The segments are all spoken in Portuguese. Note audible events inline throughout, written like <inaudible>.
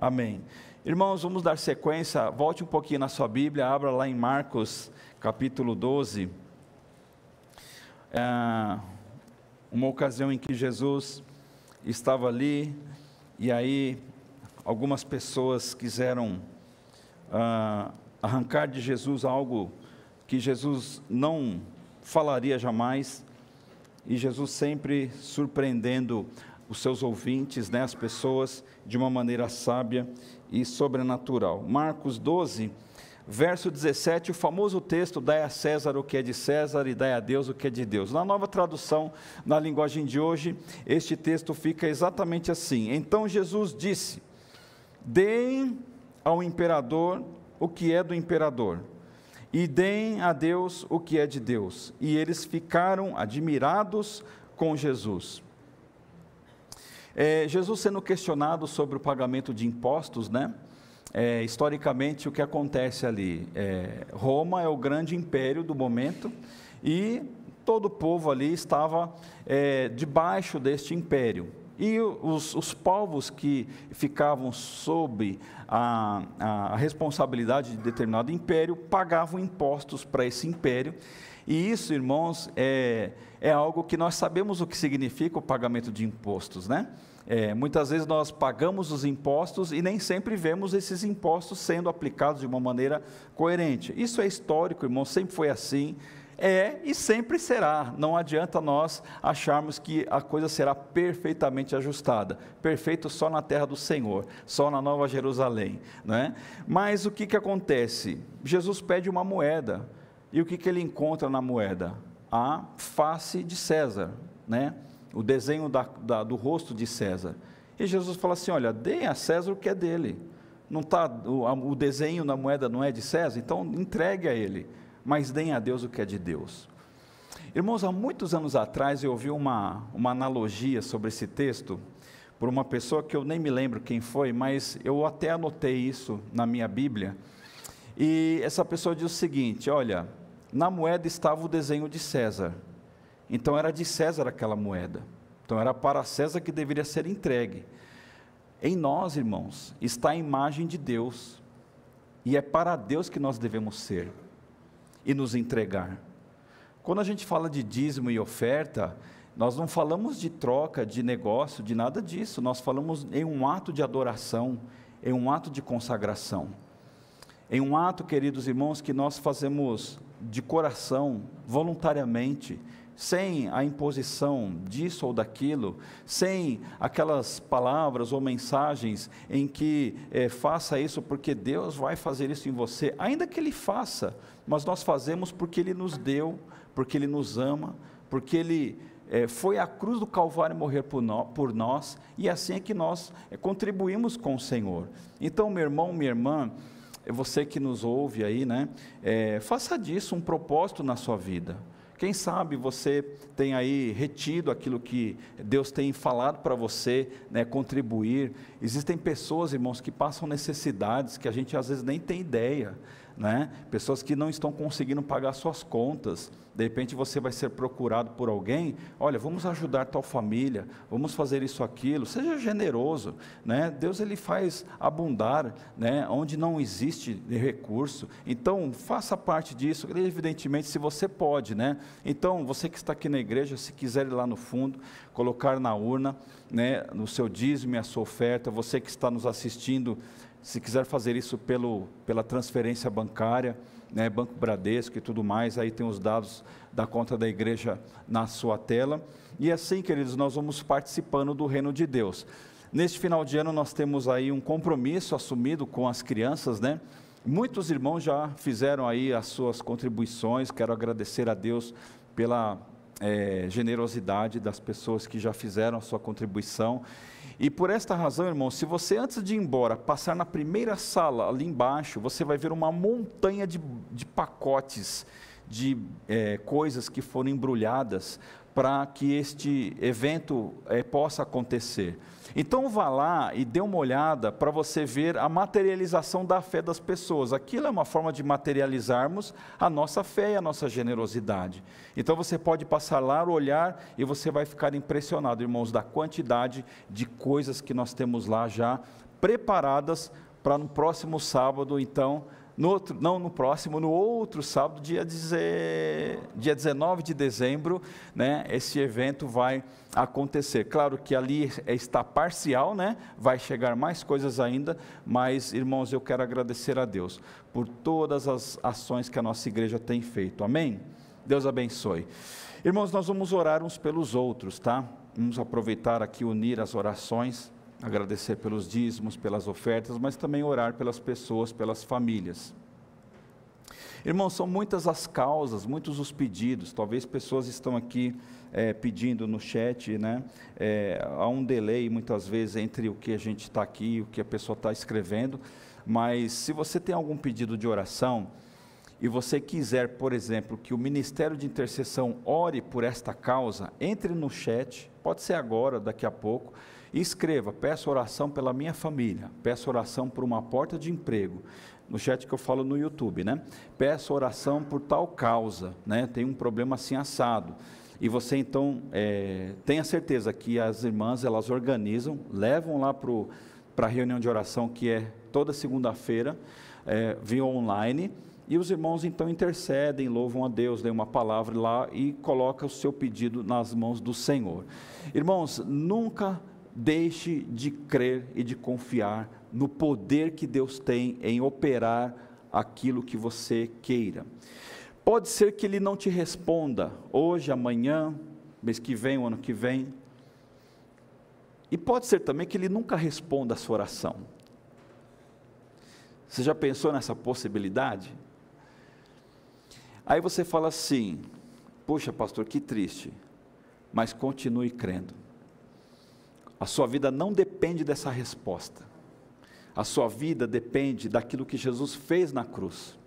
Amém. Irmãos, vamos dar sequência. Volte um pouquinho na sua Bíblia, abra lá em Marcos, capítulo 12. É uma ocasião em que Jesus estava ali e aí algumas pessoas quiseram ah, arrancar de Jesus algo que Jesus não falaria jamais, e Jesus sempre surpreendendo os seus ouvintes, né, as pessoas, de uma maneira sábia e sobrenatural. Marcos 12, verso 17, o famoso texto: Dai a César o que é de César e dai a Deus o que é de Deus. Na nova tradução, na linguagem de hoje, este texto fica exatamente assim: Então Jesus disse: Deem ao imperador o que é do imperador, e deem a Deus o que é de Deus. E eles ficaram admirados com Jesus. É, Jesus sendo questionado sobre o pagamento de impostos, né? É, historicamente, o que acontece ali? É, Roma é o grande império do momento e todo o povo ali estava é, debaixo deste império. E os, os, povos que ficavam sob a, a, responsabilidade de determinado império pagavam impostos para esse império. E isso, irmãos, é, é algo que nós sabemos o que significa o pagamento de impostos, né? É, muitas vezes nós pagamos os impostos e nem sempre vemos esses impostos sendo aplicados de uma maneira coerente. Isso é histórico, irmão, sempre foi assim. É e sempre será. Não adianta nós acharmos que a coisa será perfeitamente ajustada. Perfeito só na terra do Senhor, só na Nova Jerusalém. Né? Mas o que, que acontece? Jesus pede uma moeda. E o que, que ele encontra na moeda? A face de César. Né? o desenho da, da, do rosto de César. E Jesus fala assim: olha, deem a César o que é dele. Não tá, o, o desenho na moeda não é de César, então entregue a ele, mas deem a Deus o que é de Deus. Irmãos, há muitos anos atrás eu ouvi uma, uma analogia sobre esse texto por uma pessoa que eu nem me lembro quem foi, mas eu até anotei isso na minha Bíblia. E essa pessoa diz o seguinte: olha, na moeda estava o desenho de César. Então era de César aquela moeda. Então era para César que deveria ser entregue. Em nós, irmãos, está a imagem de Deus. E é para Deus que nós devemos ser e nos entregar. Quando a gente fala de dízimo e oferta, nós não falamos de troca, de negócio, de nada disso. Nós falamos em um ato de adoração, em um ato de consagração. Em um ato, queridos irmãos, que nós fazemos de coração, voluntariamente, sem a imposição disso ou daquilo, sem aquelas palavras ou mensagens em que é, faça isso porque Deus vai fazer isso em você, ainda que Ele faça, mas nós fazemos porque Ele nos deu, porque Ele nos ama, porque Ele é, foi à cruz do Calvário morrer por, no, por, nós, e assim é que nós é, contribuímos com o Senhor. Então, meu irmão, minha irmã, você que nos ouve aí, né, faça disso um propósito na sua vida. Quem sabe você tem aí retido aquilo que Deus tem falado para você, né, contribuir. Existem pessoas, irmãos, que passam necessidades que a gente às vezes nem tem ideia né? pessoas que não estão conseguindo pagar suas contas. De repente você vai ser procurado por alguém, olha, vamos ajudar tal família, vamos fazer isso aquilo. Seja generoso, né? Deus ele faz abundar, né? Onde não existe recurso. Então faça parte disso. Evidentemente, se você pode, né? Então você que está aqui na igreja, se quiser ir lá no fundo, colocar na urna, né? No seu dízimo e a sua oferta. Você que está nos assistindo se quiser fazer isso pelo, pela transferência bancária, né, Banco Bradesco e tudo mais, aí tem os dados da conta da igreja na sua tela. E assim, queridos, nós vamos participando do reino de Deus. Neste final de ano nós temos aí um compromisso assumido com as crianças, né? Muitos irmãos já fizeram aí as suas contribuições, quero agradecer a Deus pela é, generosidade das pessoas que já fizeram a sua contribuição. E por esta razão, irmão, se você antes de ir embora passar na primeira sala ali embaixo, você vai ver uma montanha de, de pacotes de é, coisas que foram embrulhadas para que este evento é, possa acontecer. Então vá lá e dê uma olhada para você ver a materialização da fé das pessoas. Aquilo é uma forma de materializarmos a nossa fé e a nossa generosidade. Então você pode passar lá, olhar e você vai ficar impressionado, irmãos, da quantidade de coisas que nós temos lá já preparadas para no próximo sábado, então, no outro, não no próximo, no outro sábado, dia, dia 19 de dezembro, né, esse evento vai acontecer. Claro que ali está parcial, né, vai chegar mais coisas ainda, mas, irmãos, eu quero agradecer a Deus por todas as ações que a nossa igreja tem feito. Amém? Deus abençoe. Irmãos, nós vamos orar uns pelos outros, tá? Vamos aproveitar aqui, unir as orações agradecer pelos dízimos, pelas ofertas, mas também orar pelas pessoas, pelas famílias. Irmãos, são muitas as causas, muitos os pedidos. Talvez pessoas estão aqui é, pedindo no chat, né? É, há um delay muitas vezes entre o que a gente está aqui e o que a pessoa está escrevendo. Mas se você tem algum pedido de oração e você quiser, por exemplo, que o Ministério de Intercessão ore por esta causa, entre no chat. Pode ser agora, daqui a pouco escreva: peço oração pela minha família, peço oração por uma porta de emprego. No chat que eu falo no YouTube, né? Peço oração por tal causa, né? Tem um problema assim assado. E você então é, tenha certeza que as irmãs elas organizam, levam lá para a reunião de oração que é toda segunda-feira, é, via online. E os irmãos então intercedem, louvam a Deus, dêem uma palavra lá e coloca o seu pedido nas mãos do Senhor. Irmãos, nunca deixe de crer e de confiar no poder que Deus tem em operar aquilo que você queira. Pode ser que Ele não te responda hoje, amanhã, mês que vem, o ano que vem. E pode ser também que Ele nunca responda a sua oração. Você já pensou nessa possibilidade? Aí você fala assim: Puxa, pastor, que triste, mas continue crendo. A sua vida não depende dessa resposta. A sua vida depende daquilo que Jesus fez na cruz.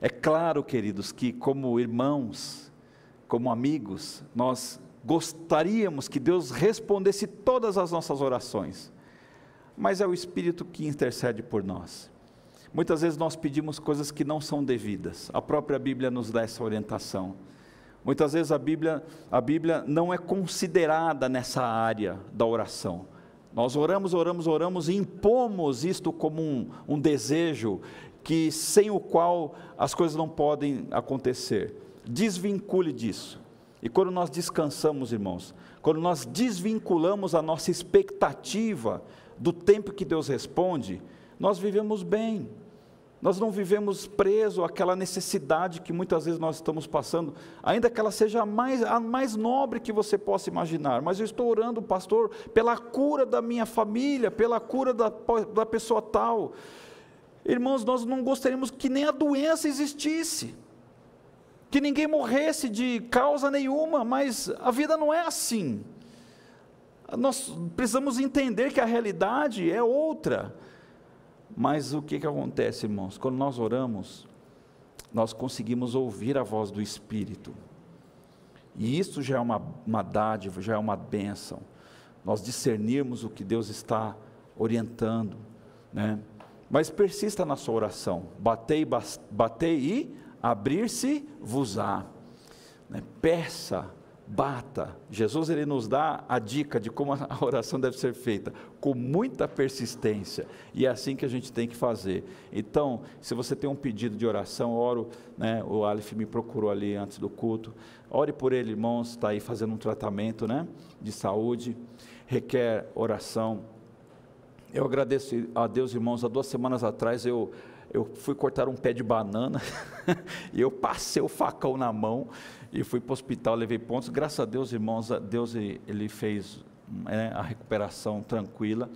É claro, queridos, que como irmãos, como amigos, nós gostaríamos que Deus respondesse todas as nossas orações, mas é o Espírito que intercede por nós. Muitas vezes nós pedimos coisas que não são devidas, a própria Bíblia nos dá essa orientação. Muitas vezes a Bíblia, a Bíblia não é considerada nessa área da oração. Nós oramos, oramos, oramos e impomos isto como um, um desejo que sem o qual as coisas não podem acontecer. Desvincule disso. E quando nós descansamos, irmãos, quando nós desvinculamos a nossa expectativa do tempo que Deus responde, nós vivemos bem. Nós não vivemos preso àquela necessidade que muitas vezes nós estamos passando, ainda que ela seja a mais, a mais nobre que você possa imaginar. Mas eu estou orando, pastor, pela cura da minha família, pela cura da, da pessoa tal. Irmãos, nós não gostaríamos que nem a doença existisse, que ninguém morresse de causa nenhuma, mas a vida não é assim. Nós precisamos entender que a realidade é outra. Mas o que, que acontece, irmãos? Quando nós oramos, nós conseguimos ouvir a voz do Espírito. E isso já é uma, uma dádiva, já é uma bênção. Nós discernirmos o que Deus está orientando. Né? Mas persista na sua oração. Batei, batei e abrir-se-vos-á. Né? Peça bata. Jesus ele nos dá a dica de como <laughs> a oração deve ser feita, com muita persistência. E é assim que a gente tem que fazer. Então, se você tem um pedido de oração, oro, né, o Aleph me procurou ali antes do culto. Ore por ele, irmãos, está aí fazendo um tratamento, né, de saúde, requer oração. Eu agradeço a Deus, irmãos, há duas semanas atrás eu eu fui cortar um pé de banana <laughs> e eu passei o facão na mão e fui para o hospital, levei pontos. Graças a Deus, irmãos, Deus ele fez é, a recuperação tranquila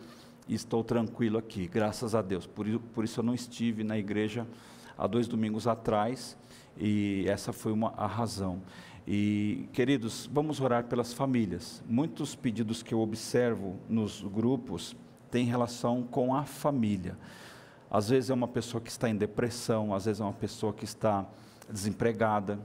e estou tranquilo aqui, graças a Deus. Por por isso eu não estive na igreja há dois domingos atrás e essa foi uma, a razão. E, queridos, vamos orar pelas famílias. Muitos pedidos que eu observo nos grupos têm relação com a família. Às vezes é uma pessoa que está em depressão, às vezes é uma pessoa que está desempregada,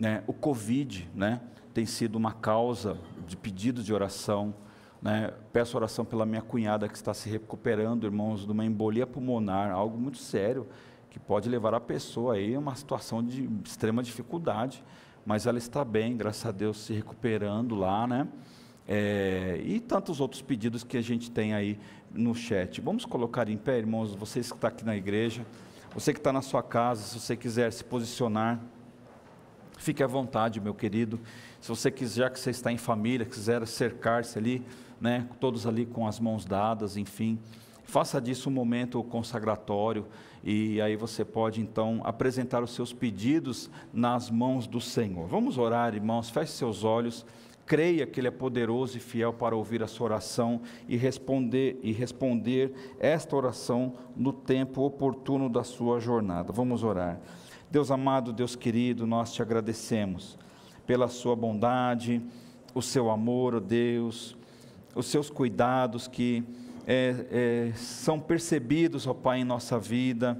né? O Covid né, tem sido uma causa de pedidos de oração. Né? Peço oração pela minha cunhada que está se recuperando, irmãos, de uma embolia pulmonar, algo muito sério, que pode levar a pessoa aí a uma situação de extrema dificuldade. Mas ela está bem, graças a Deus, se recuperando lá, né? É, e tantos outros pedidos que a gente tem aí no chat. Vamos colocar em pé, irmãos, vocês que estão aqui na igreja, você que está na sua casa, se você quiser se posicionar, fique à vontade, meu querido. Se você quiser, já que você está em família, quiser cercar-se ali, né, todos ali com as mãos dadas, enfim, faça disso um momento consagratório e aí você pode então apresentar os seus pedidos nas mãos do Senhor. Vamos orar, irmãos, feche seus olhos. Creia que Ele é poderoso e fiel para ouvir a sua oração e responder, e responder esta oração no tempo oportuno da sua jornada. Vamos orar. Deus amado, Deus querido, nós te agradecemos pela sua bondade, o seu amor, ó Deus, os seus cuidados que é, é, são percebidos, ó Pai, em nossa vida,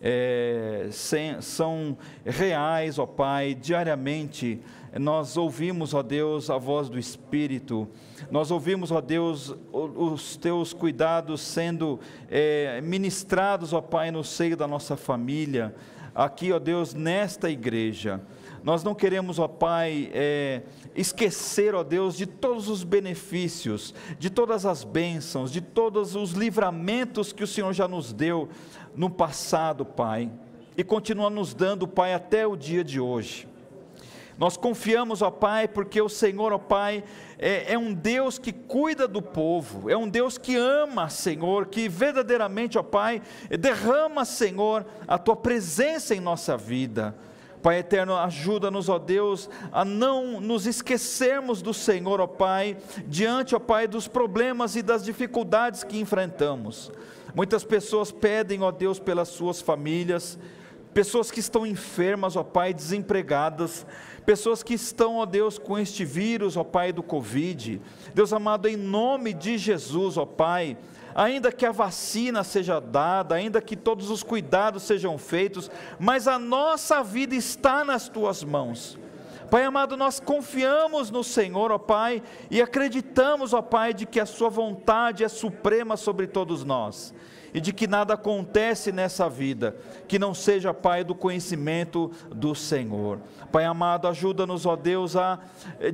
é, sem, são reais, ó Pai, diariamente. Nós ouvimos, ó Deus, a voz do Espírito, nós ouvimos, ó Deus, os teus cuidados sendo é, ministrados, ó Pai, no seio da nossa família, aqui, ó Deus, nesta igreja. Nós não queremos, ó Pai, é, esquecer, ó Deus, de todos os benefícios, de todas as bênçãos, de todos os livramentos que o Senhor já nos deu no passado, Pai, e continua nos dando, Pai, até o dia de hoje. Nós confiamos, ó Pai, porque o Senhor, ó Pai, é, é, um Deus que cuida do povo, é um Deus que ama, Senhor, que verdadeiramente, ó Pai, derrama, Senhor, a Tua presença em nossa vida. Pai eterno, ajuda-nos, ó Deus, a não nos esquecermos do Senhor, ó Pai, diante, ó Pai, dos problemas e das dificuldades que enfrentamos. Muitas pessoas pedem, ó Deus, pelas suas famílias, pessoas que estão enfermas, ó Pai, desempregadas, pessoas que estão, ó Deus, com este vírus, ó Pai, do Covid. Deus amado, em nome de Jesus, ó Pai, ainda que a vacina seja dada, ainda que todos os cuidados sejam feitos, mas a nossa vida está nas tuas mãos. Pai amado, nós confiamos no Senhor, ó Pai, e acreditamos, ó Pai, de que a Sua vontade é suprema sobre todos nós e de que nada acontece nessa vida que não seja, Pai, do conhecimento do Senhor. Pai amado, ajuda-nos, ó Deus, a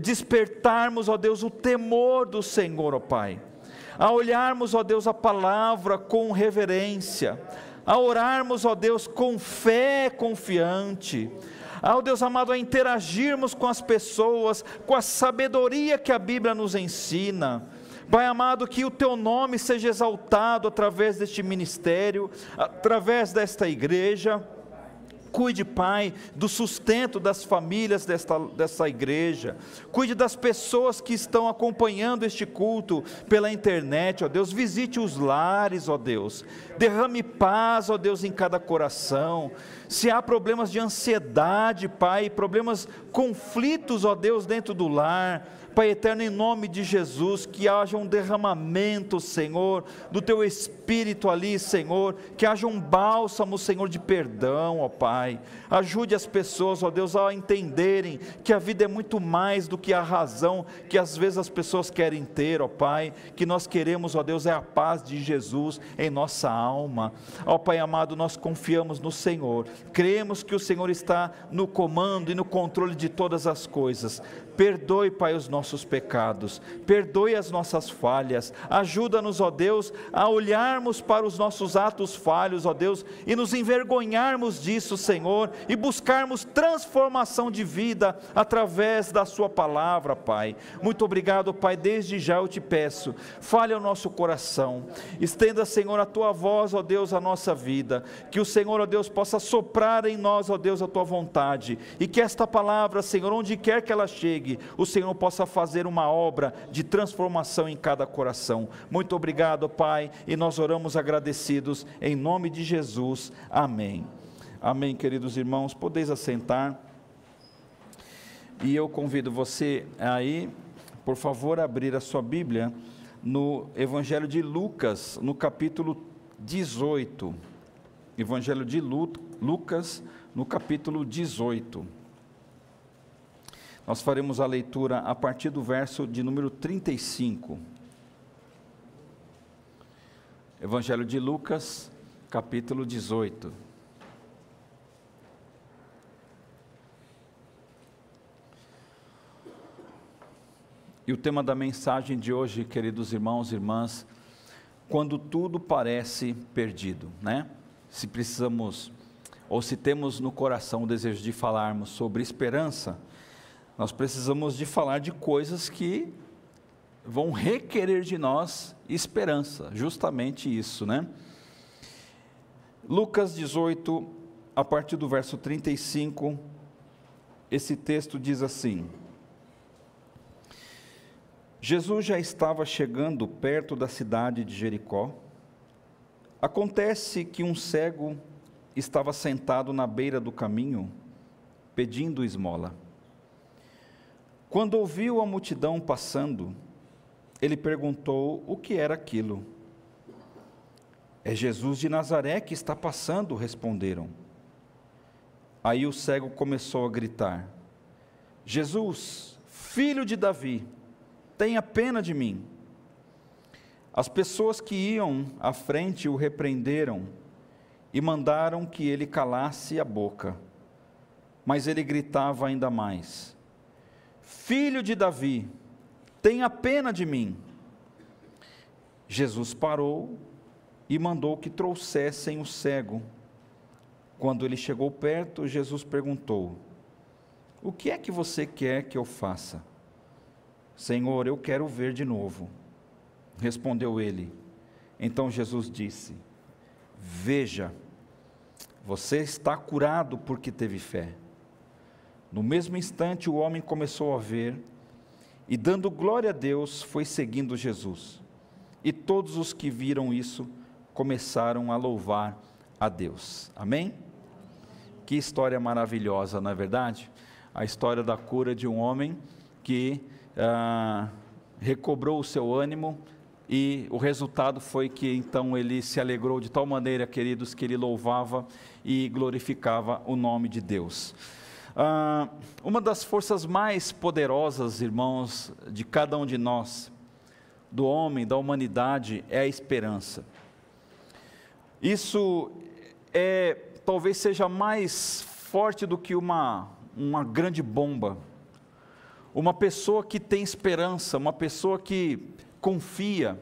despertarmos, ó Deus, o temor do Senhor, ó Pai a olharmos, ó Deus, a palavra com reverência, a orarmos, ó Deus, com fé confiante, ao Deus amado, a interagirmos com as pessoas, com a sabedoria que a Bíblia nos ensina. Pai amado, que o teu nome seja exaltado através deste ministério, através desta igreja. Cuide, Pai, do sustento das famílias desta, dessa igreja. Cuide das pessoas que estão acompanhando este culto pela internet, ó Deus. Visite os lares, ó Deus. Derrame paz, ó Deus, em cada coração. Se há problemas de ansiedade, Pai, problemas, conflitos, ó Deus, dentro do lar, Pai eterno, em nome de Jesus, que haja um derramamento, Senhor, do teu espírito ali, Senhor, que haja um bálsamo, Senhor, de perdão, ó Pai. Ajude as pessoas, ó Deus, a entenderem que a vida é muito mais do que a razão que às vezes as pessoas querem ter, ó Pai. Que nós queremos, ó Deus, é a paz de Jesus em nossa alma. Ó Pai amado, nós confiamos no Senhor, cremos que o Senhor está no comando e no controle de todas as coisas. Perdoe, Pai, os nossos pecados, perdoe as nossas falhas, ajuda-nos, ó Deus, a olharmos para os nossos atos falhos, ó Deus, e nos envergonharmos disso, Senhor, e buscarmos transformação de vida através da Sua palavra, Pai. Muito obrigado, Pai, desde já eu te peço, fale ao nosso coração, estenda, Senhor, a Tua voz, ó Deus, a nossa vida, que o Senhor, ó Deus, possa soprar em nós, ó Deus, a Tua vontade, e que esta palavra, Senhor, onde quer que ela chegue, o Senhor possa fazer uma obra de transformação em cada coração. Muito obrigado, Pai, e nós oramos agradecidos em nome de Jesus. Amém. Amém, queridos irmãos. Podeis assentar. E eu convido você aí, por favor, abrir a sua Bíblia no Evangelho de Lucas, no capítulo 18. Evangelho de Lucas, no capítulo 18. Nós faremos a leitura a partir do verso de número 35. Evangelho de Lucas, capítulo 18. E o tema da mensagem de hoje, queridos irmãos e irmãs, quando tudo parece perdido, né? Se precisamos ou se temos no coração o desejo de falarmos sobre esperança, nós precisamos de falar de coisas que vão requerer de nós esperança, justamente isso, né? Lucas 18, a partir do verso 35, esse texto diz assim: Jesus já estava chegando perto da cidade de Jericó. Acontece que um cego estava sentado na beira do caminho, pedindo esmola. Quando ouviu a multidão passando, ele perguntou o que era aquilo. É Jesus de Nazaré que está passando, responderam. Aí o cego começou a gritar: Jesus, filho de Davi, tenha pena de mim. As pessoas que iam à frente o repreenderam e mandaram que ele calasse a boca. Mas ele gritava ainda mais: Filho de Davi, tenha pena de mim. Jesus parou e mandou que trouxessem o cego. Quando ele chegou perto, Jesus perguntou: O que é que você quer que eu faça? Senhor, eu quero ver de novo. Respondeu ele. Então Jesus disse: Veja, você está curado porque teve fé. No mesmo instante, o homem começou a ver e, dando glória a Deus, foi seguindo Jesus. E todos os que viram isso começaram a louvar a Deus. Amém? Que história maravilhosa, não é verdade? A história da cura de um homem que ah, recobrou o seu ânimo e o resultado foi que então ele se alegrou de tal maneira, queridos, que ele louvava e glorificava o nome de Deus. Ah, uma das forças mais poderosas, irmãos, de cada um de nós, do homem, da humanidade, é a esperança. Isso é talvez seja mais forte do que uma, uma grande bomba uma pessoa que tem esperança, uma pessoa que confia,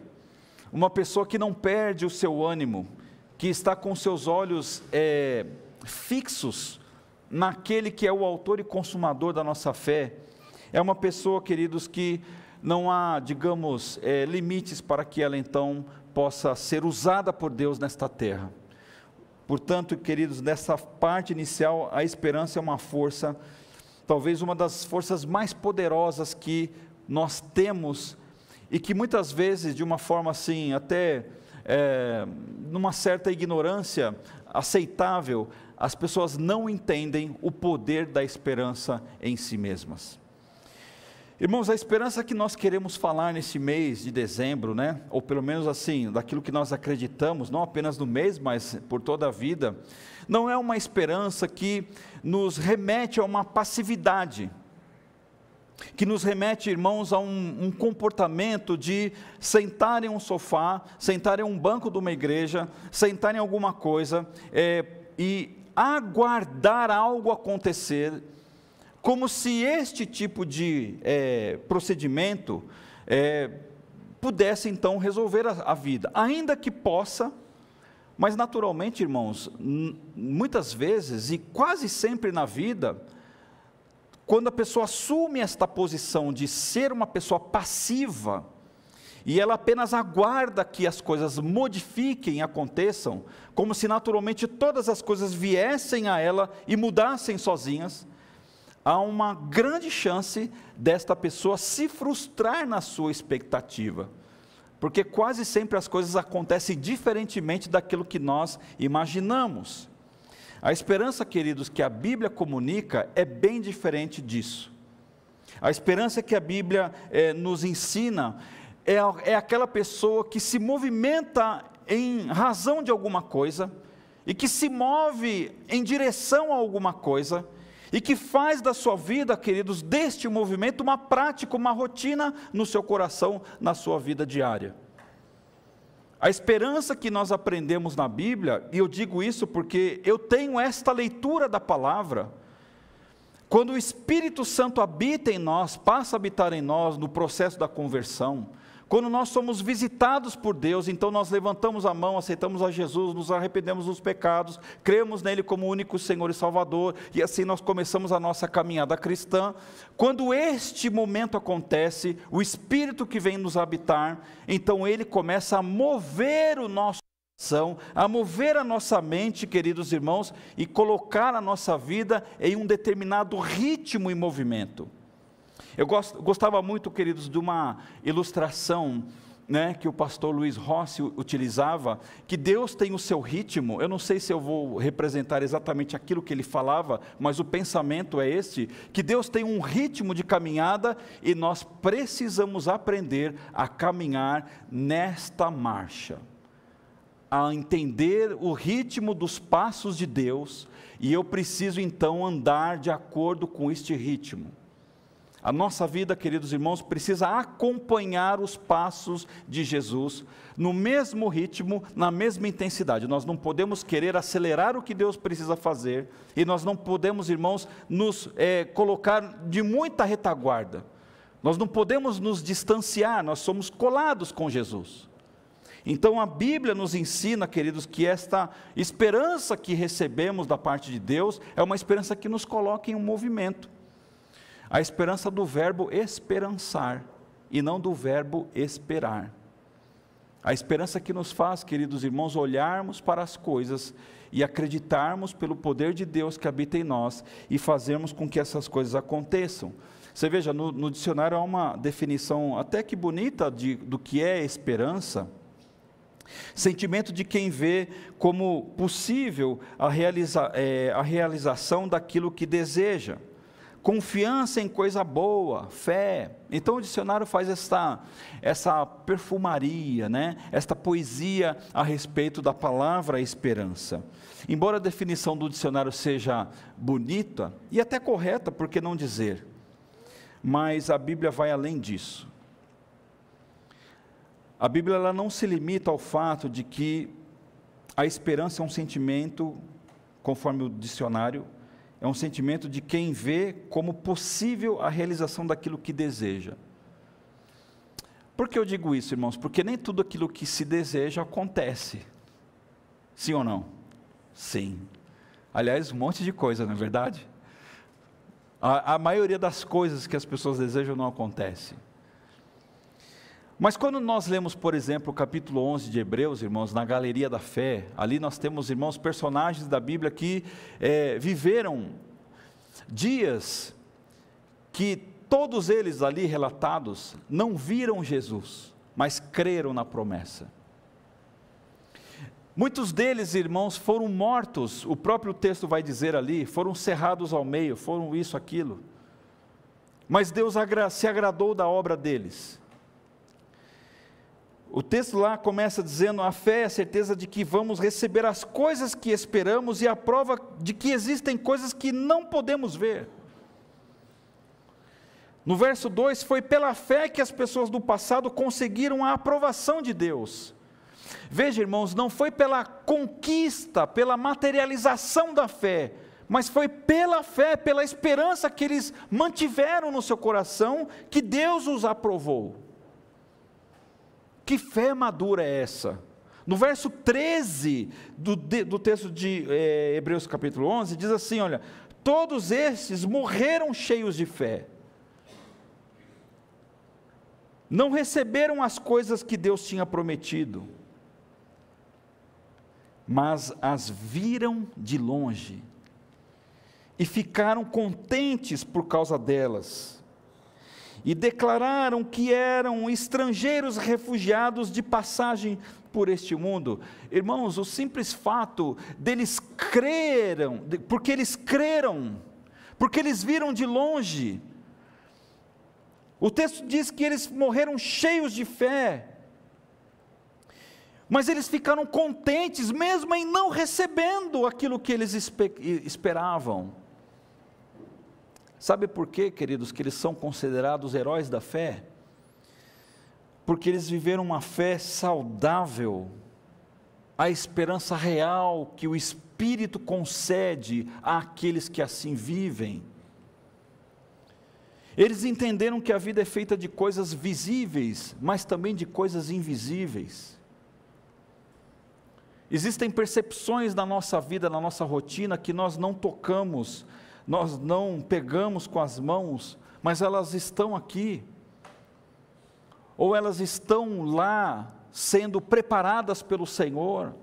uma pessoa que não perde o seu ânimo, que está com seus olhos é, fixos naquele que é o autor e consumador da nossa fé, é uma pessoa, queridos, que não há, digamos, é, limites para que ela então possa ser usada por Deus nesta terra. Portanto, queridos, nessa parte inicial, a esperança é uma força talvez uma das forças mais poderosas que nós temos e que muitas vezes, de uma forma assim, até é, numa certa ignorância aceitável, as pessoas não entendem o poder da esperança em si mesmas. Irmãos, a esperança que nós queremos falar nesse mês de dezembro, né? Ou pelo menos assim, daquilo que nós acreditamos, não apenas no mês, mas por toda a vida, não é uma esperança que nos remete a uma passividade, que nos remete, irmãos, a um, um, comportamento de sentar em um sofá, sentar em um banco de uma igreja, sentar em alguma coisa é, e aguardar algo acontecer como se este tipo de é, procedimento é, pudesse então resolver a, a, vida, ainda que possa, mas naturalmente, irmãos, muitas vezes e quase sempre na vida, quando a pessoa assume esta posição de ser uma pessoa passiva, e ela apenas aguarda que as coisas modifiquem, aconteçam, como se naturalmente todas as coisas viessem a ela e mudassem sozinhas, há uma grande chance desta pessoa se frustrar na sua expectativa. Porque quase sempre as coisas acontecem diferentemente daquilo que nós imaginamos. A esperança, queridos, que a Bíblia comunica é bem diferente disso. A esperança que a Bíblia é, nos ensina é, é aquela pessoa que se movimenta em razão de alguma coisa e que se move em direção a alguma coisa e que faz da sua vida, queridos, deste movimento uma prática, uma rotina no seu coração, na sua vida diária. A esperança que nós aprendemos na Bíblia, e eu digo isso porque eu tenho esta leitura da palavra, Quando o Espírito Santo habita em nós, passa a habitar em nós no processo da conversão, quando nós somos visitados por Deus, então nós levantamos a mão, aceitamos a Jesus, nos arrependemos dos pecados, cremos nele como único Senhor e Salvador, e assim nós começamos a nossa caminhada cristã. Quando este momento acontece, o Espírito que vem nos habitar, então ele começa a mover o nosso coração, a mover a nossa mente, queridos irmãos, e colocar a nossa vida em um determinado ritmo e movimento. Eu gostava muito, queridos, de uma ilustração né, que o pastor Luiz Rossi utilizava, que Deus tem o seu ritmo. Eu não sei se eu vou representar exatamente aquilo que ele falava, mas o pensamento é este: que Deus tem um ritmo de caminhada e nós precisamos aprender a caminhar nesta marcha, a entender o ritmo dos passos de Deus, e eu preciso então andar de acordo com este ritmo. A nossa vida, queridos irmãos, precisa acompanhar os passos de Jesus no mesmo ritmo, na mesma intensidade. Nós não podemos querer acelerar o que Deus precisa fazer e nós não podemos, irmãos, nos é, colocar de muita retaguarda. Nós não podemos nos distanciar, nós somos colados com Jesus. Então a Bíblia nos ensina, queridos, que esta esperança que recebemos da parte de Deus é uma esperança que nos coloca em um movimento. A esperança do verbo esperançar e não do verbo esperar. A esperança que nos faz, queridos irmãos, olharmos para as coisas e acreditarmos pelo poder de Deus que habita em nós e fazermos com que essas coisas aconteçam. Você veja, no, no dicionário há uma definição até que bonita de, do que é esperança. Sentimento de quem vê como possível a, realiza, é, a realização daquilo que deseja confiança em coisa boa, fé. Então o dicionário faz essa, essa perfumaria, né? esta poesia a respeito da palavra esperança. Embora a definição do dicionário seja bonita e até correta, por que não dizer? Mas a Bíblia vai além disso. A Bíblia ela não se limita ao fato de que a esperança é um sentimento, conforme o dicionário, é um sentimento de quem vê como possível a realização daquilo que deseja. Por que eu digo isso, irmãos? Porque nem tudo aquilo que se deseja acontece. Sim ou não? Sim. Aliás, um monte de coisa, não é verdade? A, a maioria das coisas que as pessoas desejam não acontece. Mas quando nós lemos, por exemplo, o capítulo 11 de Hebreus, irmãos, na Galeria da Fé, ali nós temos, irmãos, personagens da Bíblia que é, viveram dias que todos eles ali relatados não viram Jesus, mas creram na promessa. Muitos deles, irmãos, foram mortos, o próprio texto vai dizer ali, foram cerrados ao meio, foram isso, aquilo. Mas Deus se agradou da obra deles o texto lá começa dizendo: a fé é a certeza de que vamos receber as coisas que esperamos e a prova de que existem coisas que não podemos ver. No verso 2, foi pela fé que as pessoas do passado conseguiram a aprovação de Deus. Veja, irmãos, não foi pela conquista, pela materialização da fé, mas foi pela fé, pela esperança que eles mantiveram no seu coração, que Deus os aprovou. Que fé madura é essa? No verso 13 do, do texto de é, Hebreus capítulo 11, diz assim: olha, todos esses morreram cheios de fé. Não receberam as coisas que Deus tinha prometido, mas as viram de longe e ficaram contentes por causa delas e declararam que eram estrangeiros refugiados de passagem por este mundo. Irmãos, o simples fato deles creram, porque eles creram, porque eles viram de longe. O texto diz que eles morreram cheios de fé, mas eles ficaram contentes, mesmo em não recebendo aquilo que eles esperavam. Sabe por quê, queridos, que eles são considerados heróis da fé? Porque eles viveram uma fé saudável, a esperança real que o Espírito concede àqueles que assim vivem. Eles entenderam que a vida é feita de coisas visíveis, mas também de coisas invisíveis. Existem percepções na nossa vida, na nossa rotina, que nós não tocamos, nós não pegamos com as mãos, mas elas estão aqui, ou elas estão lá sendo preparadas pelo Senhor.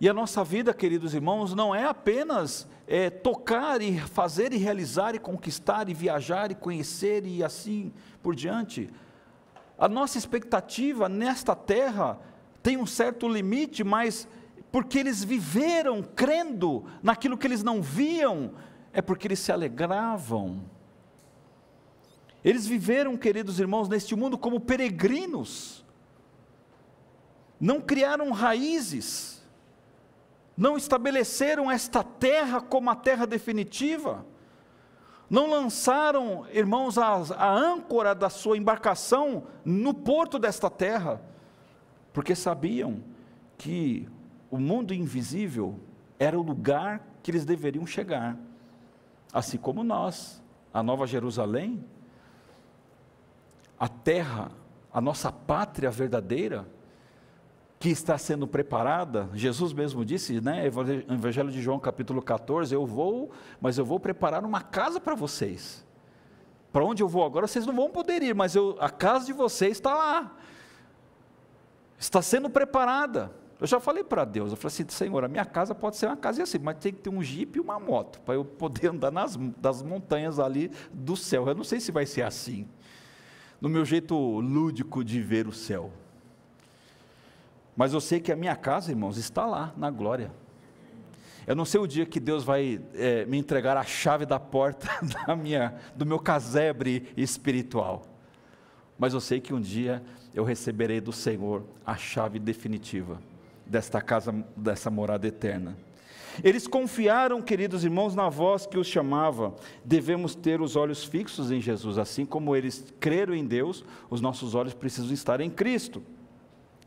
E a nossa vida, queridos irmãos, não é apenas é, tocar e fazer e realizar e conquistar e viajar e conhecer e assim por diante. A nossa expectativa nesta terra tem um certo limite, mas porque eles viveram crendo naquilo que eles não viam, é porque eles se alegravam. Eles viveram, queridos irmãos, neste mundo como peregrinos, não criaram raízes, não estabeleceram esta terra como a terra definitiva, não lançaram, irmãos, a, a âncora da sua embarcação no porto desta terra, porque sabiam que o mundo invisível era o lugar que eles deveriam chegar, assim como nós, a Nova Jerusalém, a terra, a nossa pátria verdadeira, que está sendo preparada, Jesus mesmo disse, né, Evangelho de João capítulo 14, eu vou, mas eu vou preparar uma casa para vocês. Para onde eu vou agora, vocês não vão poder ir, mas eu, a casa de vocês está lá. Está sendo preparada. Eu já falei para Deus, eu falei assim, Senhor, a minha casa pode ser uma casa assim, mas tem que ter um jipe e uma moto, para eu poder <laughs> andar nas das montanhas ali do céu. Eu não sei se vai ser assim, no meu jeito lúdico de ver o céu. Mas eu sei que a minha casa, irmãos, está lá, na glória. Eu não sei o dia que Deus vai é, me entregar a chave da porta <laughs> da minha, do meu casebre espiritual. Mas eu sei que um dia eu receberei do Senhor a chave definitiva desta casa, dessa morada eterna. Eles confiaram, queridos irmãos, na voz que os chamava. Devemos ter os olhos fixos em Jesus, assim como eles creram em Deus, os nossos olhos precisam estar em Cristo.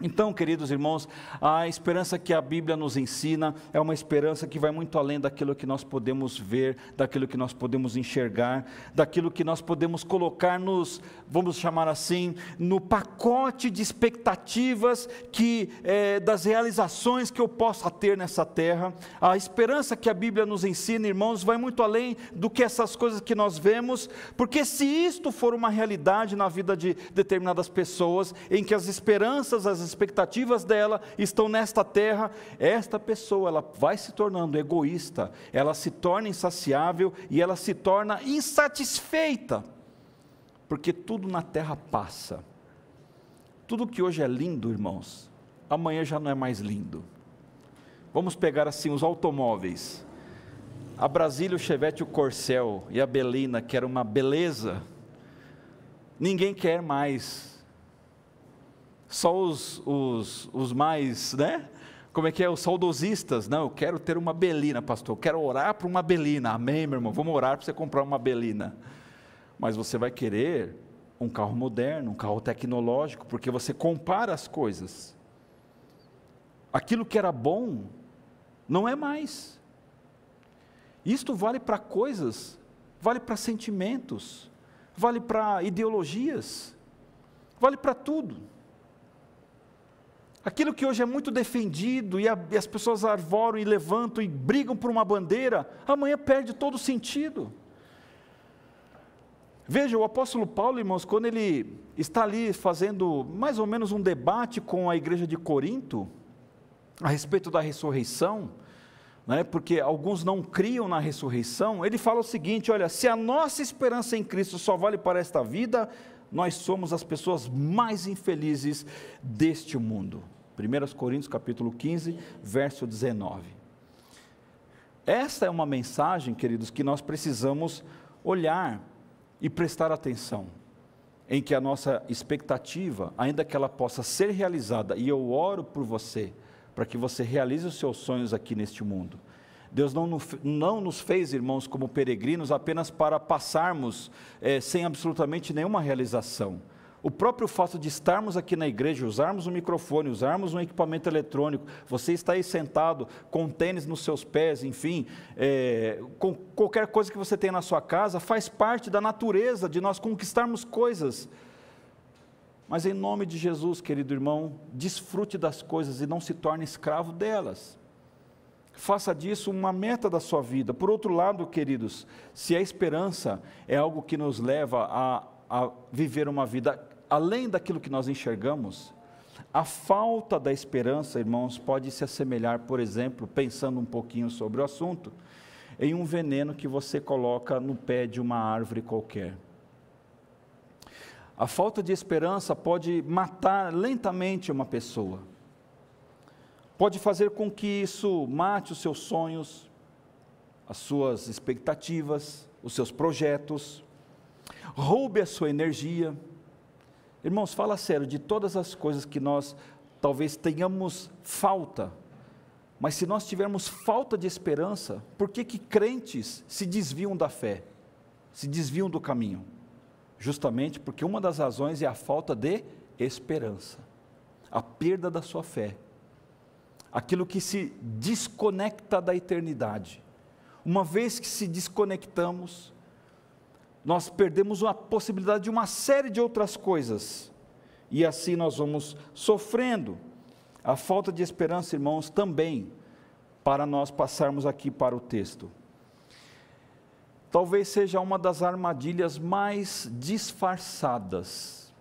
Então, queridos irmãos, a esperança que a Bíblia nos ensina é uma esperança que vai muito além daquilo que nós podemos ver, daquilo que nós podemos enxergar, daquilo que nós podemos colocar nos, vamos chamar assim, no pacote de expectativas que é, das realizações que eu possa ter nessa terra. A esperança que a Bíblia nos ensina, irmãos, vai muito além do que essas coisas que nós vemos, porque se isto for uma realidade na vida de determinadas pessoas, em que as esperanças, as expectativas dela estão nesta terra, esta pessoa ela vai se tornando egoísta, ela se torna insaciável e ela se torna insatisfeita, porque tudo na terra passa. Tudo que hoje é lindo, irmãos, amanhã já não é mais lindo. Vamos pegar assim os automóveis. A Brasília, o Chevette, o Corcel e a Belina, que era uma beleza, ninguém quer mais só os, os, os mais, né? Como é que é? Os saudosistas. Não, eu quero ter uma belina, pastor. Eu quero orar para uma belina. Amém, meu irmão? Vamos orar para você comprar uma belina. Mas você vai querer um carro moderno, um carro tecnológico, porque você compara as coisas. Aquilo que era bom não é mais. Isto vale para coisas, vale para sentimentos, vale para ideologias, vale para tudo. Aquilo que hoje é muito defendido e, a, e as pessoas arvoram e levantam e brigam por uma bandeira, amanhã perde todo o sentido. Veja, o apóstolo Paulo, irmãos, quando ele está ali fazendo mais ou menos um debate com a igreja de Corinto, a respeito da ressurreição, né, porque alguns não criam na ressurreição, ele fala o seguinte: olha, se a nossa esperança em Cristo só vale para esta vida, nós somos as pessoas mais infelizes deste mundo. 1 Coríntios capítulo 15, verso 19. Esta é uma mensagem, queridos, que nós precisamos olhar e prestar atenção, em que a nossa expectativa, ainda que ela possa ser realizada, e eu oro por você, para que você realize os seus sonhos aqui neste mundo, Deus não, não nos fez, irmãos, como peregrinos apenas para passarmos é, sem absolutamente nenhuma realização. O próprio fato de estarmos aqui na igreja, usarmos um microfone, usarmos um equipamento eletrônico, você está aí sentado com tênis nos seus pés, enfim, é, com qualquer coisa que você tem na sua casa, faz parte da natureza de nós conquistarmos coisas. Mas em nome de Jesus, querido irmão, desfrute das coisas e não se torne escravo delas. Faça disso uma meta da sua vida. Por outro lado, queridos, se a esperança é algo que nos leva a, a viver uma vida além daquilo que nós enxergamos, a falta da esperança, irmãos, pode se assemelhar, por exemplo, pensando um pouquinho sobre o assunto, em um veneno que você coloca no pé de uma árvore qualquer. A falta de esperança pode matar lentamente uma pessoa, pode fazer com que isso mate os seus sonhos, as suas expectativas, os seus projetos, roube a sua energia Irmãos, fala sério, de todas as coisas que nós talvez tenhamos falta, mas se nós tivermos falta de esperança, por que que crentes se desviam da fé? Se desviam do caminho? Justamente porque uma das razões é a falta de esperança, a perda da sua fé, aquilo que se desconecta da eternidade. Uma vez que se desconectamos, nós perdemos a possibilidade de uma série de outras coisas. E assim nós vamos sofrendo. A falta de esperança, irmãos, também, para nós passarmos aqui para o texto. Talvez seja uma das armadilhas mais disfarçadas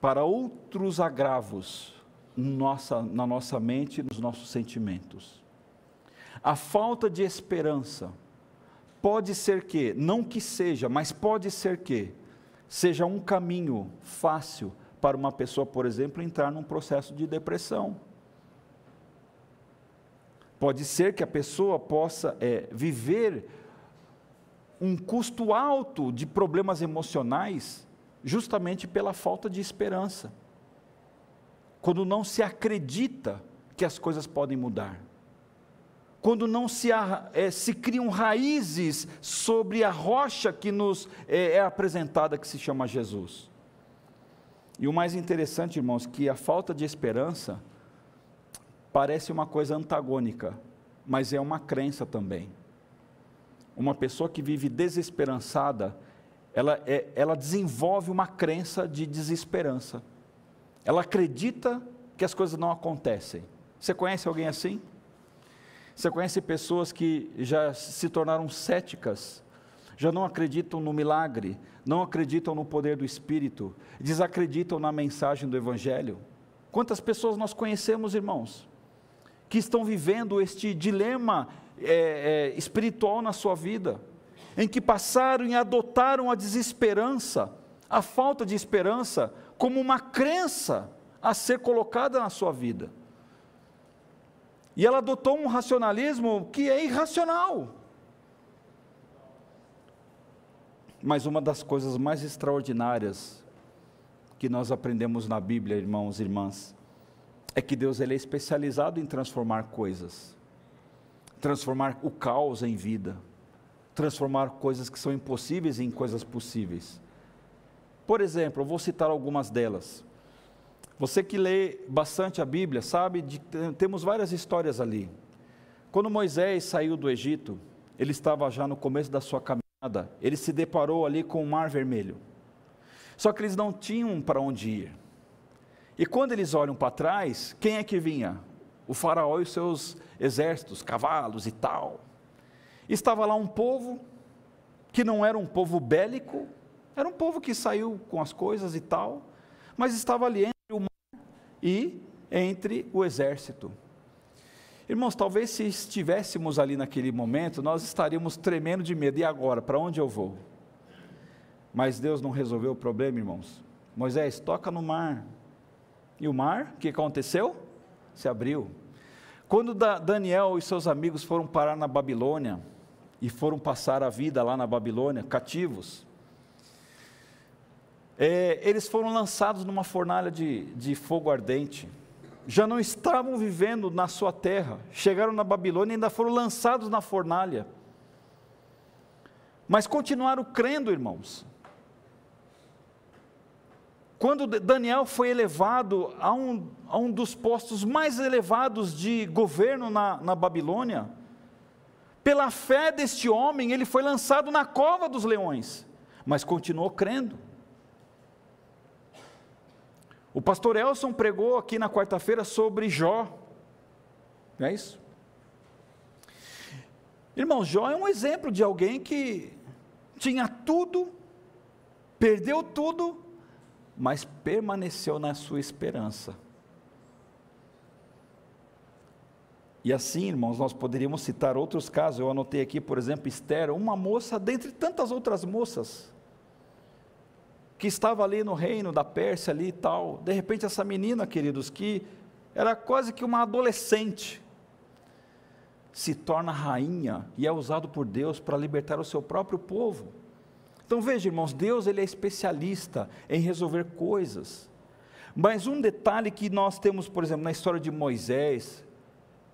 para outros agravos nossa, na nossa mente e nos nossos sentimentos. A falta de esperança pode ser que, não que seja, mas pode ser que, seja um caminho fácil para uma pessoa, por exemplo, entrar num processo de depressão. Pode ser que a pessoa possa é, viver um custo alto de problemas emocionais, justamente pela falta de esperança. Quando não se acredita que as coisas podem mudar quando não se, é, se criam raízes sobre a rocha que nos é, é apresentada, que se chama Jesus. E o mais interessante, irmãos, que a falta de esperança parece uma coisa antagônica, mas é uma crença também. Uma pessoa que vive desesperançada, ela, é, ela desenvolve uma crença de desesperança. Ela acredita que as coisas não acontecem. Você conhece alguém assim? Você conhece pessoas que já se tornaram céticas, já não acreditam no milagre, não acreditam no poder do Espírito, desacreditam na mensagem do Evangelho? Quantas pessoas nós conhecemos, irmãos, que estão vivendo este dilema é, é, espiritual na sua vida, em que passaram e adotaram a desesperança, a falta de esperança, como uma crença a ser colocada na sua vida. E ela adotou um racionalismo que é irracional. Mas uma das coisas mais extraordinárias que nós aprendemos na Bíblia, irmãos e irmãs, é que Deus ele é especializado em transformar coisas, transformar o caos em vida, transformar coisas que são impossíveis em coisas possíveis. Por exemplo, eu vou citar algumas delas. Você que lê bastante a Bíblia, sabe, de, temos várias histórias ali. Quando Moisés saiu do Egito, ele estava já no começo da sua caminhada, ele se deparou ali com o Mar Vermelho. Só que eles não tinham para onde ir. E quando eles olham para trás, quem é que vinha? O faraó e os seus exércitos, cavalos e tal. Estava lá um povo que não era um povo bélico, era um povo que saiu com as coisas e tal, mas estava ali e entre o exército. Irmãos, talvez se estivéssemos ali naquele momento, nós estaríamos tremendo de medo. E agora, para onde eu vou? Mas Deus não resolveu o problema, irmãos. Moisés, toca no mar. E o mar, o que aconteceu? Se abriu. Quando Daniel e seus amigos foram parar na Babilônia, e foram passar a vida lá na Babilônia, cativos, é, eles foram lançados numa fornalha de, de fogo ardente. Já não estavam vivendo na sua terra. Chegaram na Babilônia e ainda foram lançados na fornalha. Mas continuaram crendo, irmãos. quando Daniel foi elevado a um, a um dos postos mais elevados de governo na, na Babilônia, pela fé deste homem, ele foi lançado na cova dos leões, mas continuou crendo. O pastor Elson pregou aqui na quarta-feira sobre Jó, não é isso? Irmão, Jó é um exemplo de alguém que tinha tudo, perdeu tudo, mas permaneceu na sua esperança. E assim, irmãos, nós poderíamos citar outros casos. Eu anotei aqui, por exemplo, Esther, uma moça dentre tantas outras moças que estava ali no reino da Pérsia ali e tal. De repente essa menina, queridos, que era quase que uma adolescente, se torna rainha e é usado por Deus para libertar o seu próprio povo. Então veja, irmãos, Deus ele é especialista em resolver coisas. Mas um detalhe que nós temos, por exemplo, na história de Moisés,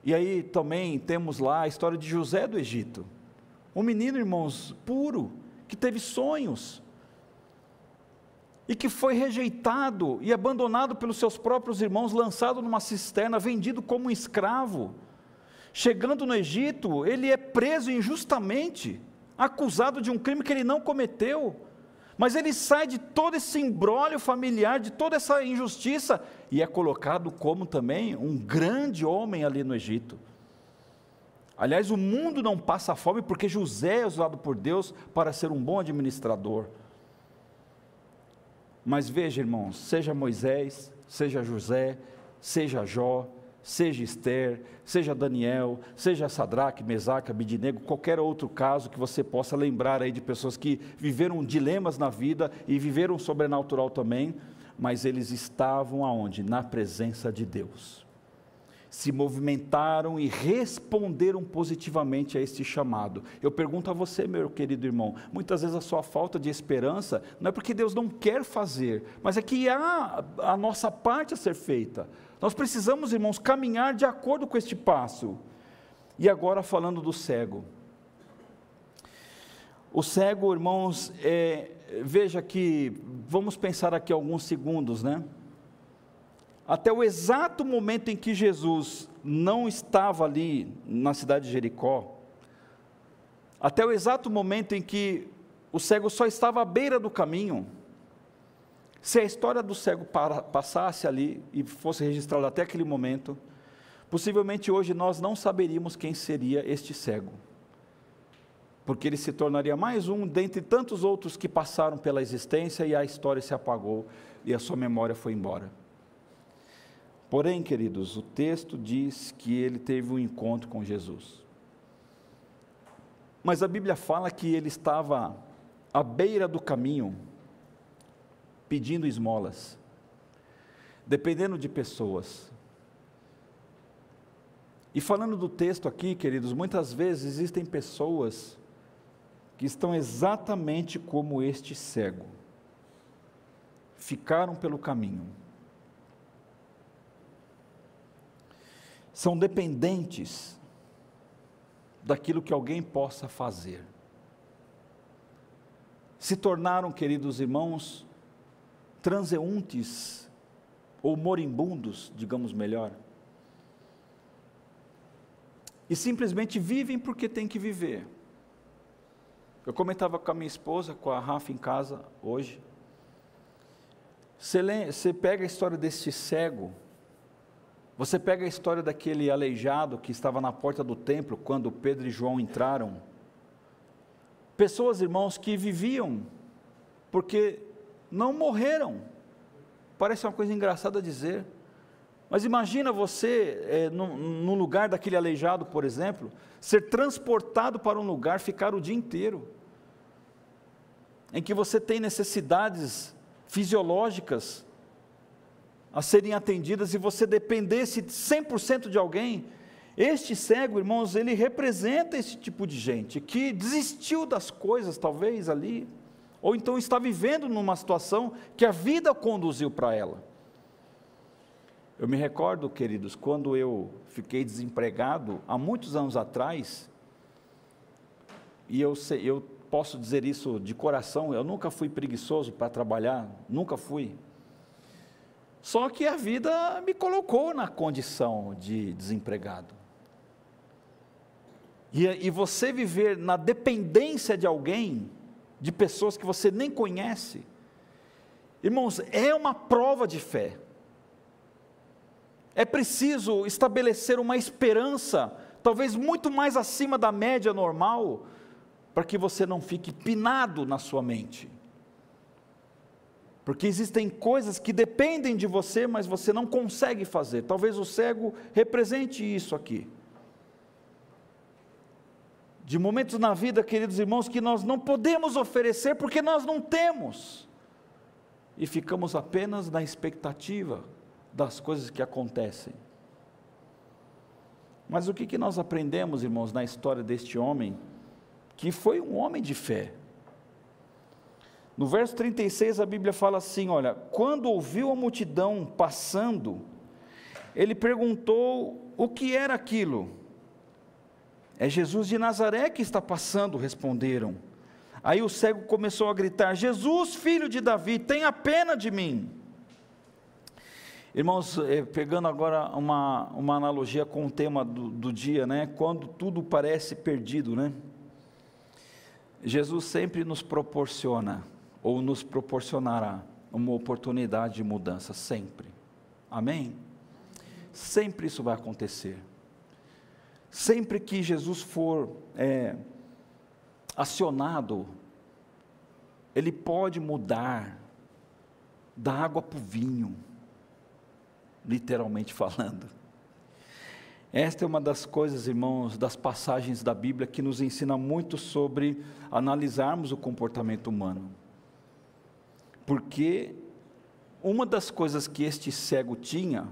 e aí também temos lá a história de José do Egito. Um menino, irmãos, puro, que teve sonhos, e que foi rejeitado e abandonado pelos seus próprios irmãos, lançado numa cisterna, vendido como um escravo. Chegando no Egito, ele é preso injustamente acusado de um crime que ele não cometeu. Mas ele sai de todo esse embrólio familiar, de toda essa injustiça, e é colocado como também um grande homem ali no Egito. Aliás, o mundo não passa fome porque José é usado por Deus para ser um bom administrador. Mas veja, irmãos, seja Moisés, seja José, seja Jó, seja Esther, seja Daniel, seja Sadraque, Mesaque, Abidinego, qualquer outro caso que você possa lembrar aí de pessoas que viveram dilemas na vida e viveram sobrenatural também, mas eles estavam aonde? Na presença de Deus. Se movimentaram e responderam positivamente a este chamado. Eu pergunto a você, meu querido irmão, muitas vezes a sua falta de esperança não é porque Deus não quer fazer, mas é que há a nossa parte a ser feita. Nós precisamos, irmãos, caminhar de acordo com este passo. E agora falando do cego. O cego, irmãos, é, veja que, vamos pensar aqui alguns segundos, né? Até o exato momento em que Jesus não estava ali na cidade de Jericó, até o exato momento em que o cego só estava à beira do caminho, se a história do cego para, passasse ali e fosse registrada até aquele momento, possivelmente hoje nós não saberíamos quem seria este cego. Porque ele se tornaria mais um dentre tantos outros que passaram pela existência e a história se apagou e a sua memória foi embora. Porém, queridos, o texto diz que ele teve um encontro com Jesus. Mas a Bíblia fala que ele estava à beira do caminho, pedindo esmolas, dependendo de pessoas. E falando do texto aqui, queridos, muitas vezes existem pessoas que estão exatamente como este cego, ficaram pelo caminho, são dependentes daquilo que alguém possa fazer. Se tornaram, queridos irmãos, transeuntes ou moribundos, digamos melhor. E simplesmente vivem porque têm que viver. Eu comentava com a minha esposa, com a Rafa em casa hoje. Você, pega a história deste cego, você pega a história daquele aleijado que estava na porta do templo quando Pedro e João entraram. Pessoas, irmãos, que viviam porque não morreram. Parece uma coisa engraçada dizer. Mas imagina você, é, no, no, lugar daquele aleijado, por exemplo, ser transportado para um lugar, ficar o dia inteiro, em que você tem necessidades fisiológicas a serem atendidas e você dependesse 100% de alguém. Este cego, irmãos, ele representa esse tipo de gente que desistiu das coisas, talvez ali, ou então está vivendo numa situação que a vida conduziu para ela. Eu me recordo, queridos, quando eu fiquei desempregado há muitos anos atrás, e eu, eu posso dizer isso de coração, eu nunca fui preguiçoso para trabalhar, nunca fui. Só que a vida me colocou na condição de desempregado. E, e você viver na dependência de alguém, de pessoas que você nem conhece, irmãos, é uma prova de fé. É preciso estabelecer uma esperança, talvez muito mais acima da média normal, para que você não fique pinado na sua mente. Porque existem coisas que dependem de você, mas você não consegue fazer. Talvez o cego represente isso aqui. De momentos na vida, queridos irmãos, que nós não podemos oferecer porque nós não temos. E ficamos apenas na expectativa das coisas que acontecem. Mas o que, que nós aprendemos, irmãos, na história deste homem, que foi um homem de fé? No verso 36 a Bíblia fala assim: olha, quando ouviu a multidão passando, ele perguntou o que era aquilo. É Jesus de Nazaré que está passando, responderam. Aí o cego começou a gritar: Jesus, filho de Davi, tenha pena de mim. Irmãos, eh, pegando agora uma, uma analogia com o tema do, do dia, né? Quando tudo parece perdido, né? Jesus sempre nos proporciona ou nos proporcionará uma oportunidade de mudança, sempre. Amém? Sempre isso vai acontecer. Sempre que Jesus for é, acionado, ele pode mudar da água para o vinho, literalmente falando. Esta é uma das coisas, irmãos, das passagens da Bíblia que nos ensina muito sobre analisarmos o comportamento humano. Porque uma das coisas que este cego tinha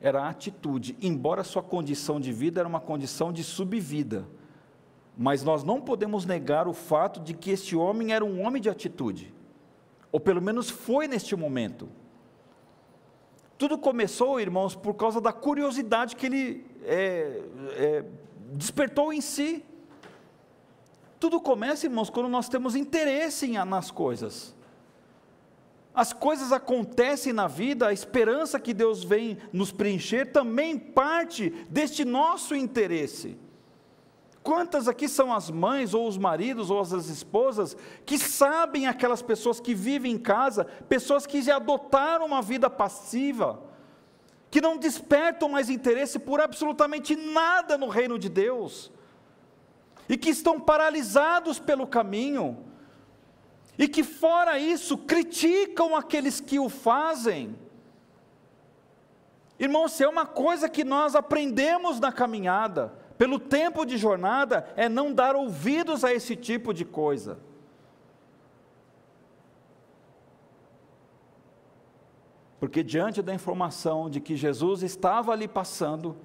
era a atitude, embora sua condição de vida era uma condição de subvida. Mas nós não podemos negar o fato de que este homem era um homem de atitude, ou pelo menos foi neste momento. Tudo começou, irmãos, por causa da curiosidade que ele é, é, despertou em si. Tudo começa, irmãos, quando nós temos interesse nas coisas. As coisas acontecem na vida, a esperança que Deus vem nos preencher também parte deste nosso interesse. Quantas aqui são as mães, ou os maridos, ou as esposas, que sabem aquelas pessoas que vivem em casa, pessoas que já adotaram uma vida passiva, que não despertam mais interesse por absolutamente nada no reino de Deus, e que estão paralisados pelo caminho, e que, fora isso, criticam aqueles que o fazem. Irmãos, se é uma coisa que nós aprendemos na caminhada, pelo tempo de jornada, é não dar ouvidos a esse tipo de coisa. Porque diante da informação de que Jesus estava ali passando,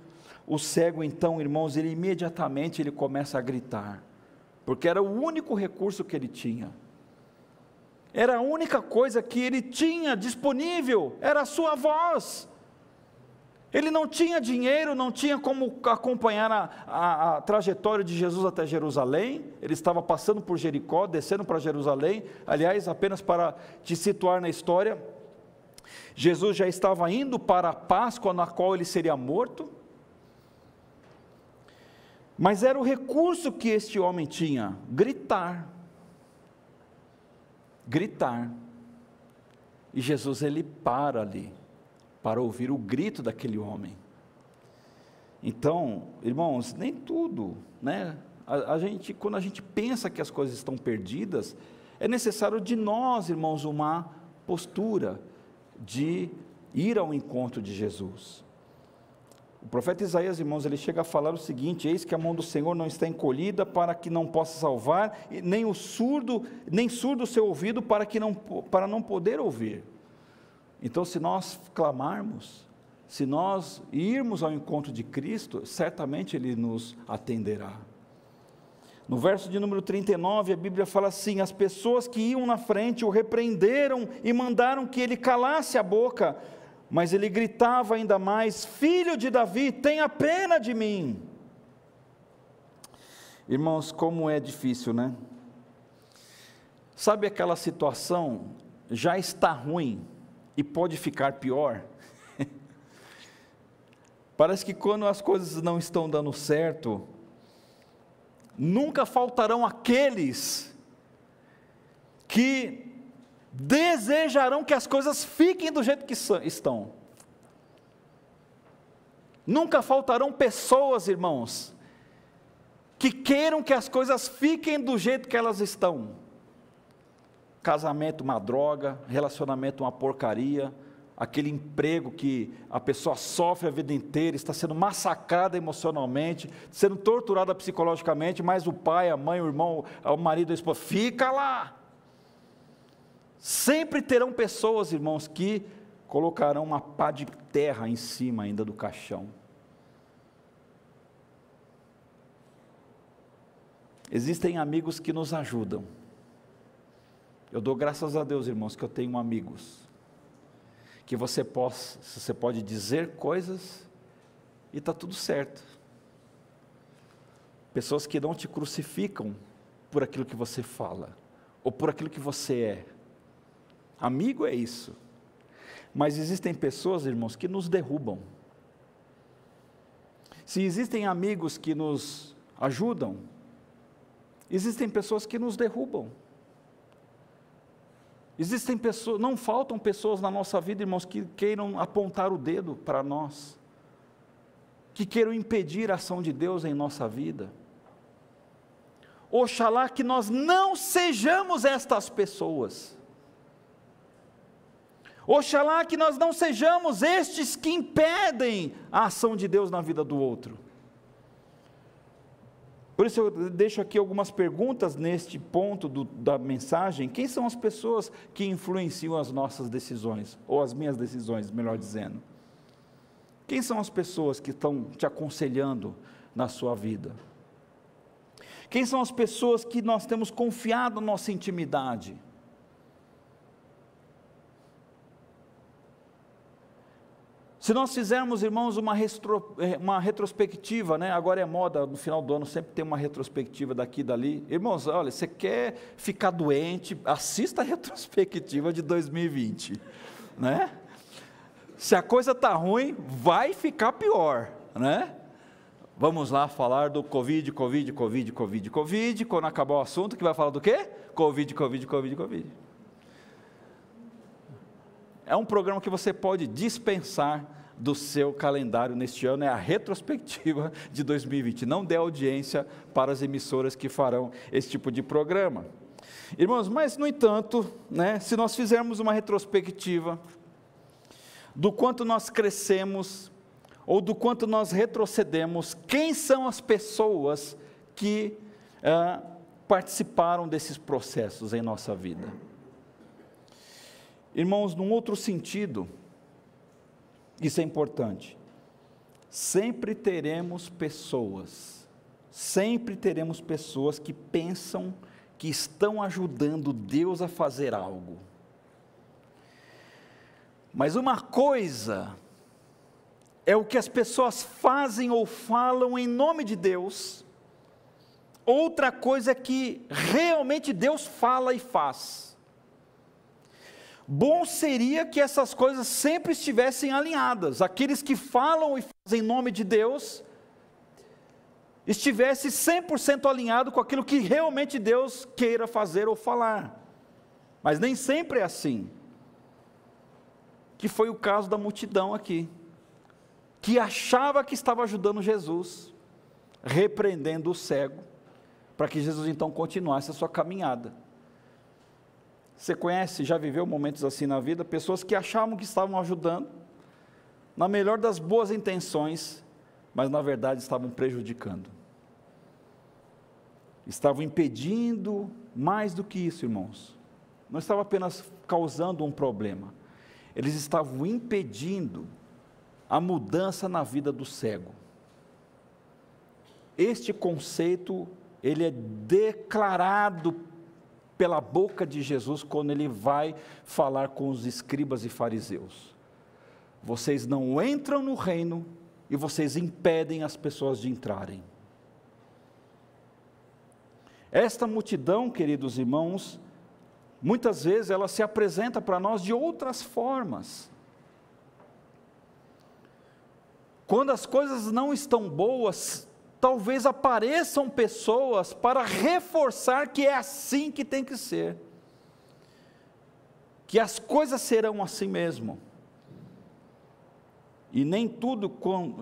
o cego então, irmãos, ele imediatamente ele começa a gritar, porque era o único recurso que ele tinha. Era a única coisa que ele tinha disponível, era a sua voz. Ele não tinha dinheiro, não tinha como acompanhar a, a, a, trajetória de Jesus até Jerusalém. Ele estava passando por Jericó, descendo para Jerusalém. Aliás, apenas para te situar na história, Jesus já estava indo para a Páscoa, na qual ele seria morto. Mas era o recurso que este homem tinha: gritar gritar. E Jesus ele para ali para ouvir o grito daquele homem. Então, irmãos, nem tudo, né? A, a, gente, quando a gente pensa que as coisas estão perdidas, é necessário de nós, irmãos, uma postura de ir ao encontro de Jesus. O profeta Isaías, irmãos, ele chega a falar o seguinte: Eis que a mão do Senhor não está encolhida para que não possa salvar, nem o surdo, nem surdo o seu ouvido para que não para não poder ouvir. Então, se nós clamarmos, se nós irmos ao encontro de Cristo, certamente ele nos atenderá. No verso de número 39, a Bíblia fala assim: As pessoas que iam na frente o repreenderam e mandaram que ele calasse a boca, mas ele gritava ainda mais: Filho de Davi, tenha pena de mim. Irmãos, como é difícil, né? Sabe aquela situação, já está ruim, e pode ficar pior. <laughs> Parece que quando as coisas não estão dando certo, nunca faltarão aqueles que desejarão que as coisas fiquem do jeito que estão. Nunca faltarão pessoas, irmãos, que queiram que as coisas fiquem do jeito que elas estão. Casamento uma droga, relacionamento uma porcaria, aquele emprego que a pessoa sofre a vida inteira, está sendo massacrada emocionalmente, sendo torturada psicologicamente, mas o pai, a mãe, o irmão, o marido, a esposa, fica lá. Sempre terão pessoas, irmãos, que colocarão uma pá de terra em cima ainda do caixão. Existem amigos que nos ajudam. Eu dou graças a Deus, irmãos, que eu tenho amigos que você possa, você pode dizer coisas e está tudo certo. Pessoas que não te crucificam por aquilo que você fala ou por aquilo que você é. Amigo é isso. Mas existem pessoas, irmãos, que nos derrubam. Se existem amigos que nos ajudam, existem pessoas que nos derrubam. Existem pessoas, não faltam pessoas na nossa vida, irmãos, que queiram apontar o dedo para nós, que queiram impedir a ação de Deus em nossa vida. Oxalá que nós não sejamos estas pessoas. Oxalá que nós não sejamos estes que impedem a ação de Deus na vida do outro. Por isso eu deixo aqui algumas perguntas neste ponto do, da mensagem. Quem são as pessoas que influenciam as nossas decisões, ou as minhas decisões, melhor dizendo? Quem são as pessoas que estão te aconselhando na sua vida? Quem são as pessoas que nós temos confiado na nossa intimidade? Se nós fizermos, irmãos, uma, retro, eh, uma, retrospectiva, né? agora é moda, no final do ano sempre tem uma retrospectiva daqui e dali. Irmãos, olha, você quer ficar doente, assista a retrospectiva de 2020. Né? Se a coisa está ruim, vai ficar pior. Né? Vamos lá falar do Covid, Covid, Covid, Covid, Covid. Quando acabar o assunto, que vai falar do quê? Covid, Covid, Covid, Covid. É um programa que você pode dispensar do seu calendário neste ano é a retrospectiva <laughs> de 2020. Não dê audiência para as emissoras que farão esse tipo de programa. Irmãos, mas no entanto, né, se nós fizermos uma retrospectiva do quanto nós crescemos ou do quanto nós retrocedemos, quem são as pessoas que ah, participaram desses processos em nossa vida? Irmãos, num outro sentido, isso é importante. Sempre teremos pessoas, sempre teremos pessoas que pensam que estão ajudando Deus a fazer algo. Mas uma coisa é o que as pessoas fazem ou falam em nome de Deus, outra coisa é que realmente Deus fala e faz. Bom seria que essas coisas sempre estivessem alinhadas. Aqueles que falam e fazem em nome de Deus estivesse 100% alinhado com aquilo que realmente Deus queira fazer ou falar. Mas nem sempre é assim. Que foi o caso da multidão aqui, que achava que estava ajudando Jesus, repreendendo o cego, para que Jesus então continuasse a sua caminhada. Você conhece, já viveu momentos assim na vida, pessoas que achavam que estavam ajudando, na melhor das boas intenções, mas na verdade estavam prejudicando. Estavam impedindo mais do que isso, irmãos. Não estavam apenas causando um problema, eles estavam impedindo a mudança na vida do cego. Este conceito, ele é declarado pela boca de Jesus quando ele vai falar com os escribas e fariseus. Vocês não entram no reino e vocês impedem as pessoas de entrarem. Esta multidão, queridos irmãos, muitas vezes ela se apresenta para nós de outras formas. Quando as coisas não estão boas, talvez apareçam pessoas para reforçar que é assim que tem que ser. Que as coisas serão assim mesmo. E nem tudo,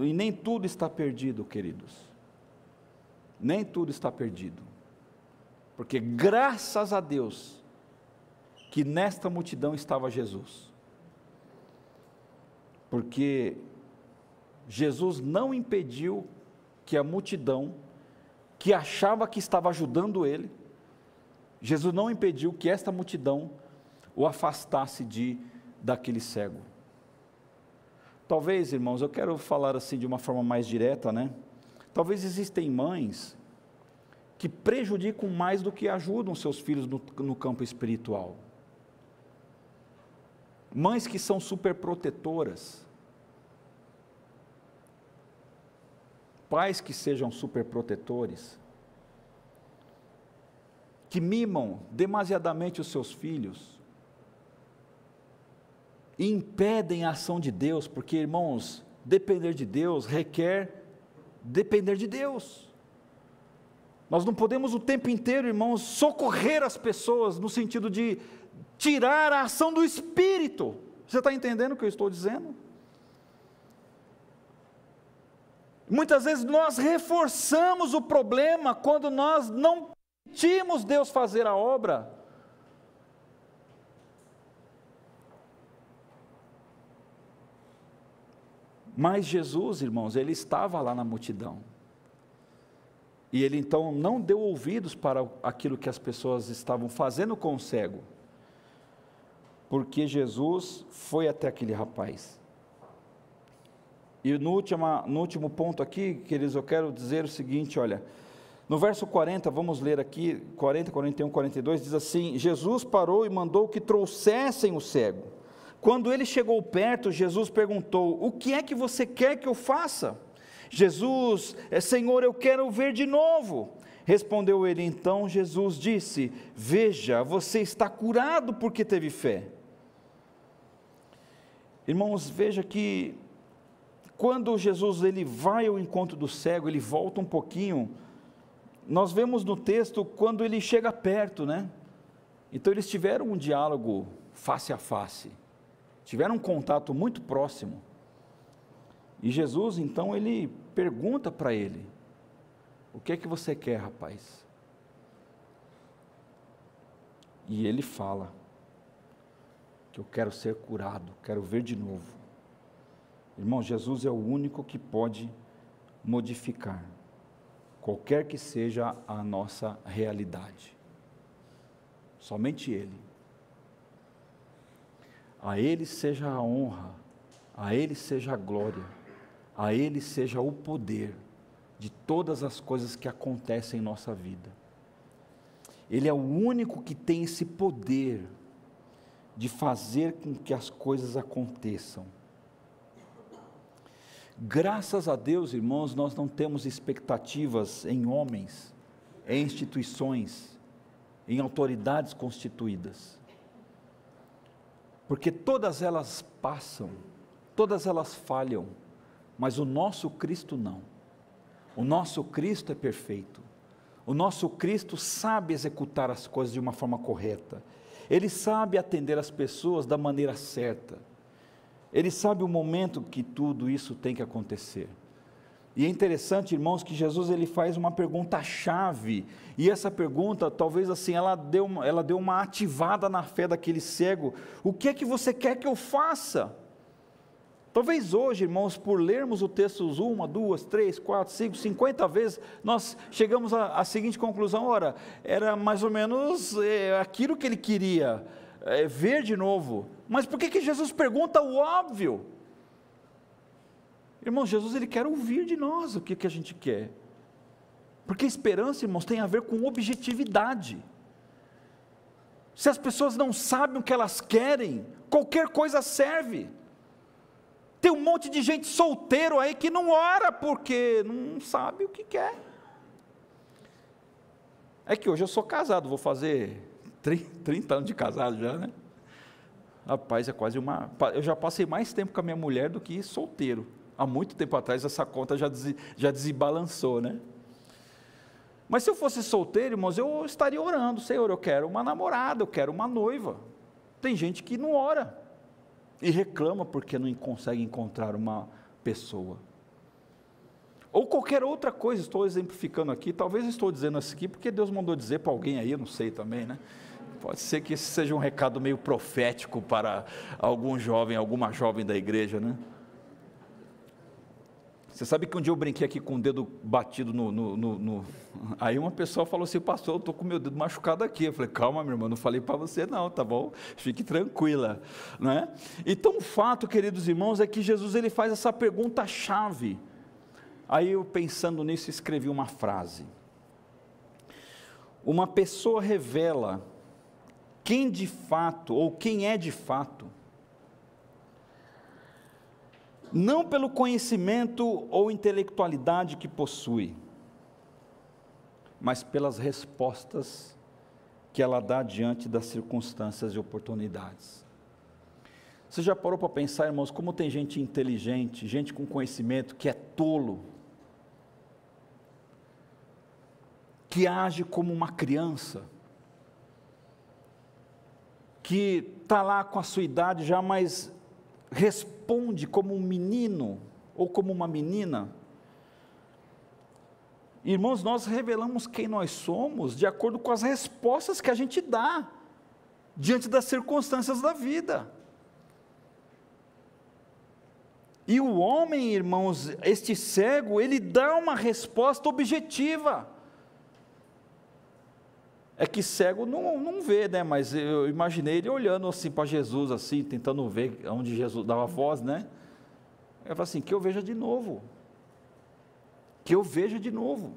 e nem tudo está perdido, queridos. Nem tudo está perdido. Porque graças a Deus que nesta multidão estava Jesus. Porque Jesus não impediu que a multidão que achava que estava ajudando ele, Jesus não impediu que esta multidão o afastasse de daquele cego. Talvez, irmãos, eu quero falar assim de uma forma mais direta, né? Talvez existem mães que prejudicam mais do que ajudam seus filhos no, no campo espiritual. Mães que são superprotetoras, pais que sejam superprotetores, que mimam demasiadamente os seus filhos, e impedem a ação de Deus, porque, irmãos, depender de Deus requer depender de Deus. Nós não podemos o tempo inteiro, irmãos, socorrer as pessoas no sentido de tirar a ação do Espírito. Você está entendendo o que eu estou dizendo? Muitas vezes nós reforçamos o problema quando nós não permitimos Deus fazer a obra. Mas Jesus, irmãos, ele estava lá na multidão. E ele então não deu ouvidos para aquilo que as pessoas estavam fazendo com o cego. Porque Jesus foi até aquele rapaz. E no último, no último ponto aqui, queridos, eu quero dizer o seguinte: olha, no verso 40, vamos ler aqui, 40, 41, 42, diz assim: Jesus parou e mandou que trouxessem o cego. Quando ele chegou perto, Jesus perguntou: O que é que você quer que eu faça? Jesus, é, Senhor, eu quero ver de novo. Respondeu ele então, Jesus disse: Veja, você está curado porque teve fé. Irmãos, veja que quando Jesus ele vai ao encontro do cego, ele volta um pouquinho. Nós vemos no texto quando ele chega perto, né? Então eles tiveram um diálogo face a face, tiveram um contato muito próximo. E Jesus então ele pergunta para ele: O que é que você quer, rapaz? E ele fala: Que eu quero ser curado, quero ver de novo. Irmão, Jesus é o único que pode modificar qualquer que seja a nossa realidade. Somente Ele. A Ele seja a honra, a Ele seja a glória, a Ele seja o poder de todas as coisas que acontecem em nossa vida. Ele é o único que tem esse poder de fazer com que as coisas aconteçam. Graças a Deus, irmãos, nós não temos expectativas em homens, em instituições, em autoridades constituídas. Porque todas elas passam, todas elas falham, mas o nosso Cristo não. O nosso Cristo é perfeito. O nosso Cristo sabe executar as coisas de uma forma correta. Ele sabe atender as pessoas da maneira certa. Ele sabe o momento que tudo isso tem que acontecer. E é interessante, irmãos, que Jesus ele faz uma pergunta chave, e essa pergunta, talvez assim, ela deu, uma, ela deu uma ativada na fé daquele cego. O que é que você quer que eu faça? Talvez hoje, irmãos, por lermos o texto uma, duas, três, quatro, cinco, cinquenta vezes, nós chegamos à, à seguinte conclusão: ora, era mais ou menos é, aquilo que ele queria é, ver de novo. Mas por que, que Jesus pergunta o óbvio? Irmão, Jesus ele quer ouvir de nós o que, que a gente quer. Porque esperança, irmãos, tem a ver com objetividade. Se as pessoas não sabem o que elas querem, qualquer coisa serve. Tem um monte de gente solteiro aí que não ora porque não sabe o que quer. É que hoje eu sou casado, vou fazer 30 anos de casado já, né? Rapaz, é quase uma. Eu já passei mais tempo com a minha mulher do que solteiro. Há muito tempo atrás essa conta já, des, já desbalançou, né? Mas se eu fosse solteiro, irmãos, eu estaria orando, Senhor, eu quero uma namorada, eu quero uma noiva. Tem gente que não ora e reclama porque não consegue encontrar uma pessoa. Ou qualquer outra coisa, estou exemplificando aqui, talvez estou dizendo isso aqui porque Deus mandou dizer para alguém aí, não sei também, né? Pode ser que esse seja um recado meio profético para algum jovem, alguma jovem da igreja, né? Você sabe que um dia eu brinquei aqui com o dedo batido no, no, no, no... Aí uma pessoa falou assim, pastor, eu estou com meu dedo machucado aqui. Eu falei, calma, meu irmão, não falei para você não, tá bom? Fique tranquila. Né? Então o fato, queridos irmãos, é que Jesus ele faz essa pergunta-chave. Aí eu pensando nisso, escrevi uma frase. Uma pessoa revela quem de fato, ou quem é de fato, não pelo conhecimento ou intelectualidade que possui, mas pelas respostas que ela dá diante das circunstâncias e oportunidades. Você já parou para pensar, irmãos, como tem gente inteligente, gente com conhecimento, que é tolo, que age como uma criança, que está lá com a sua idade já, mas responde como um menino ou como uma menina. Irmãos, nós revelamos quem nós somos de acordo com as respostas que a gente dá diante das circunstâncias da vida. E o homem, irmãos, este cego, ele dá uma resposta objetiva. É que cego não, não vê, né? Mas eu imaginei ele olhando assim para Jesus, assim, tentando ver onde Jesus dava voz, né? Eu falei assim, que eu veja de novo. Que eu veja de novo.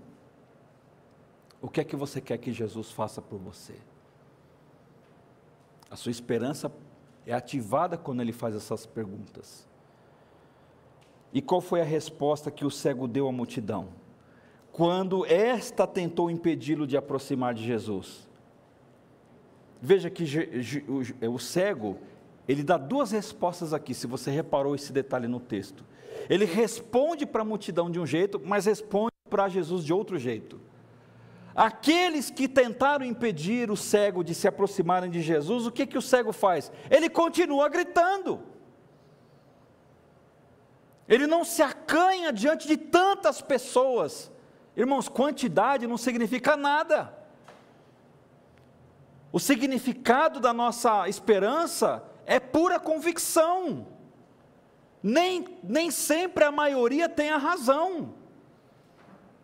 O que é que você quer que Jesus faça por você? A sua esperança é ativada quando ele faz essas perguntas. E qual foi a resposta que o cego deu à multidão? Quando esta tentou impedi-lo de aproximar de Jesus. Veja que o cego, ele dá duas respostas aqui, se você reparou esse detalhe no texto. Ele responde para a multidão de um jeito, mas responde para Jesus de outro jeito. Aqueles que tentaram impedir o cego de se aproximarem de Jesus, o que, que o cego faz? Ele continua gritando. Ele não se acanha diante de tantas pessoas Irmãos, quantidade não significa nada. O significado da nossa esperança é pura convicção. Nem, nem sempre a maioria tem a razão.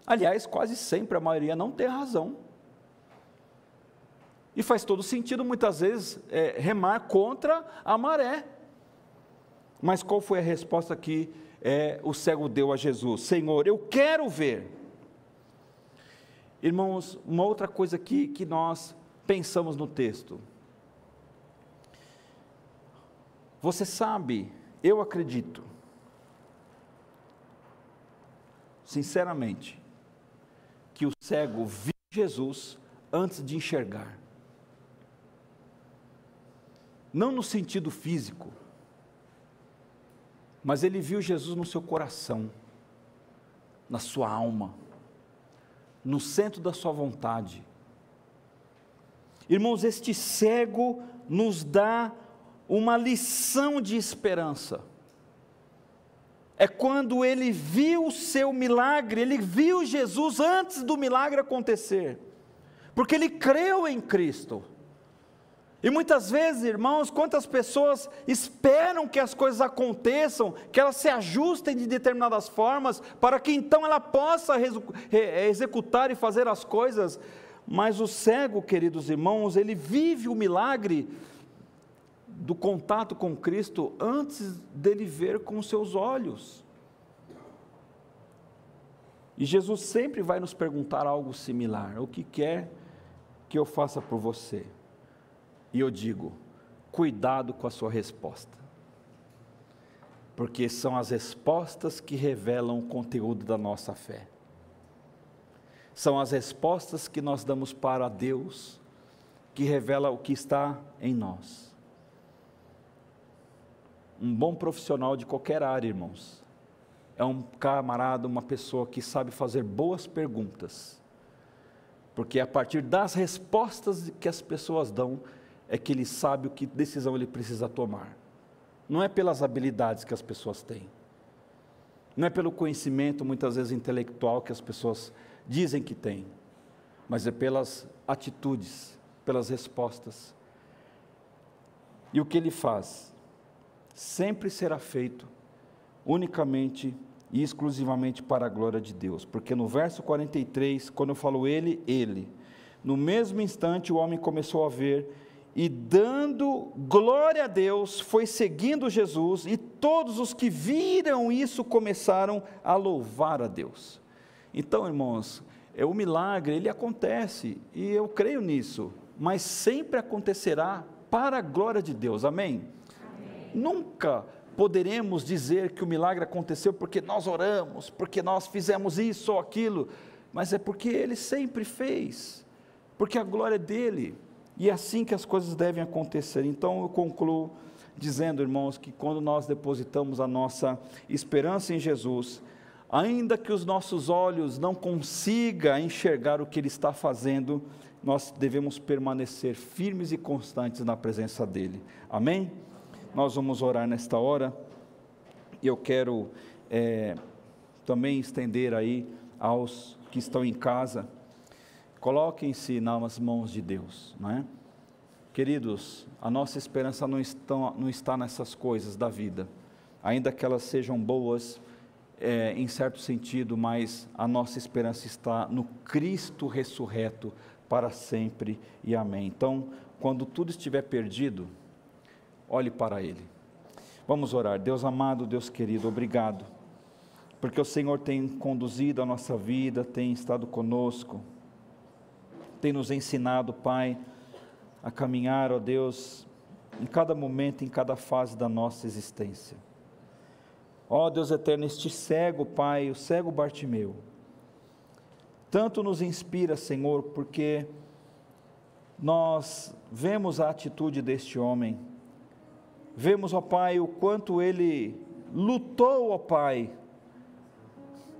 Aliás, quase sempre a maioria não tem razão. E faz todo sentido, muitas vezes, é, remar contra a maré. Mas qual foi a resposta que é, o cego deu a Jesus? Senhor, eu quero ver. Irmãos, uma outra coisa aqui que nós pensamos no texto. Você sabe, eu acredito, sinceramente, que o cego viu Jesus antes de enxergar. Não no sentido físico, mas ele viu Jesus no seu coração, na sua alma no centro da sua vontade. Irmãos, este cego nos dá uma lição de esperança. É quando ele viu o seu milagre, ele viu Jesus antes do milagre acontecer, porque ele creu em Cristo. E muitas vezes, irmãos, quantas pessoas esperam que as coisas aconteçam, que elas se ajustem de determinadas formas, para que então ela possa executar e fazer as coisas, mas o cego, queridos irmãos, ele vive o milagre do contato com Cristo antes dele ver com seus olhos. E Jesus sempre vai nos perguntar algo similar: o que quer que eu faça por você? E eu digo: cuidado com a sua resposta, porque são as respostas que revelam o conteúdo da nossa fé. São as respostas que nós damos para Deus que revela o que está em nós. Um bom profissional de qualquer área, irmãos, é um camarada, uma pessoa que sabe fazer boas perguntas, porque é a partir das respostas que as pessoas dão é que ele sabe o que decisão ele precisa tomar. Não é pelas habilidades que as pessoas têm, não é pelo conhecimento, muitas vezes intelectual, que as pessoas dizem que têm, mas é pelas atitudes, pelas respostas. E o que ele faz? Sempre será feito unicamente e exclusivamente para a glória de Deus. Porque no verso 43, quando eu falo ele, ele, no mesmo instante o homem começou a ver e dando glória a Deus, foi seguindo Jesus, e todos os que viram isso começaram a louvar a Deus. Então, irmãos, é o milagre, ele acontece, e eu creio nisso, mas sempre acontecerá para a glória de Deus. Amém? Amém. Nunca poderemos dizer que o milagre aconteceu porque nós oramos, porque nós fizemos isso ou aquilo, mas é porque ele sempre fez, porque a glória é dele, e é assim que as coisas devem acontecer. Então eu concluo dizendo, irmãos, que quando nós depositamos a nossa esperança em Jesus, ainda que os nossos olhos não consigam enxergar o que ele está fazendo, nós devemos permanecer firmes e constantes na presença dele. Amém? Nós vamos orar nesta hora e eu quero é, também estender aí aos que estão em casa, coloquem-se nas mãos de Deus, não é? Queridos, a nossa esperança não está, não está nessas coisas da vida, ainda que elas sejam boas, é, em certo sentido, mas a nossa esperança está no Cristo ressurreto para sempre e amém. Então, quando tudo estiver perdido, olhe para Ele. Vamos orar. Deus amado, Deus querido, obrigado, porque o Senhor tem conduzido a nossa vida, tem estado conosco, tem nos ensinado, Pai, a caminhar, ó Deus, em cada momento, em cada fase da nossa existência. Ó Deus eterno, este cego, Pai, o cego Bartimeu, tanto nos inspira, Senhor, porque nós vemos a atitude deste homem, Vemos, ó Pai, o quanto ele lutou, ó Pai.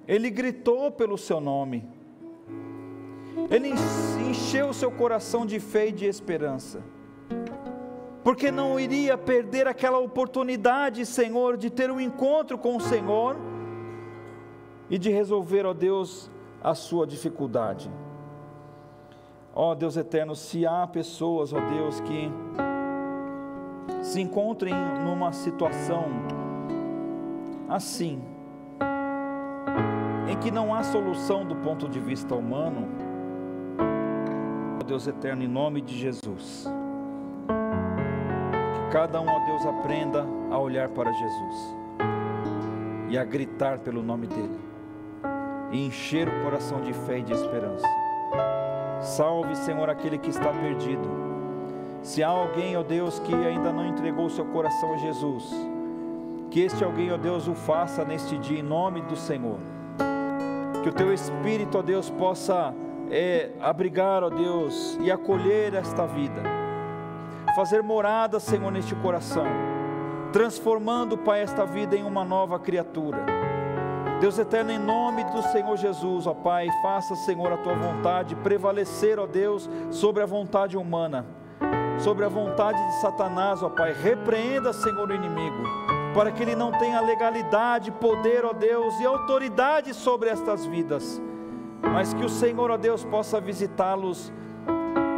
Ele gritou pelo seu nome. Ele encheu seu coração de fé e de esperança. Porque não iria perder aquela oportunidade, Senhor, de ter um encontro com o Senhor e de resolver, ó Deus, a sua dificuldade. Ó Deus eterno, se há pessoas, ó Deus, que se encontrem numa situação assim, em que não há solução do ponto de vista humano, Deus eterno, em nome de Jesus, que cada um, ó Deus, aprenda a olhar para Jesus e a gritar pelo nome dEle, e encher o coração de fé e de esperança. Salve, Senhor, aquele que está perdido se há alguém, ó Deus, que ainda não entregou seu coração a Jesus, que este alguém, ó Deus, o faça neste dia em nome do Senhor. Que o teu Espírito, ó Deus, possa é, abrigar, ó Deus, e acolher esta vida, fazer morada, Senhor, neste coração, transformando, Pai, esta vida em uma nova criatura. Deus eterno, em nome do Senhor Jesus, ó Pai, faça, Senhor, a tua vontade prevalecer, ó Deus, sobre a vontade humana sobre a vontade de Satanás, ó Pai. Repreenda, Senhor, o inimigo, para que ele não tenha legalidade, poder, ó Deus, e autoridade sobre estas vidas, mas que o Senhor, ó Deus, possa visitá-los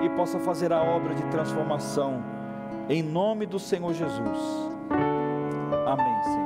e possa fazer a obra de transformação, em nome do Senhor Jesus. Amém, Senhor.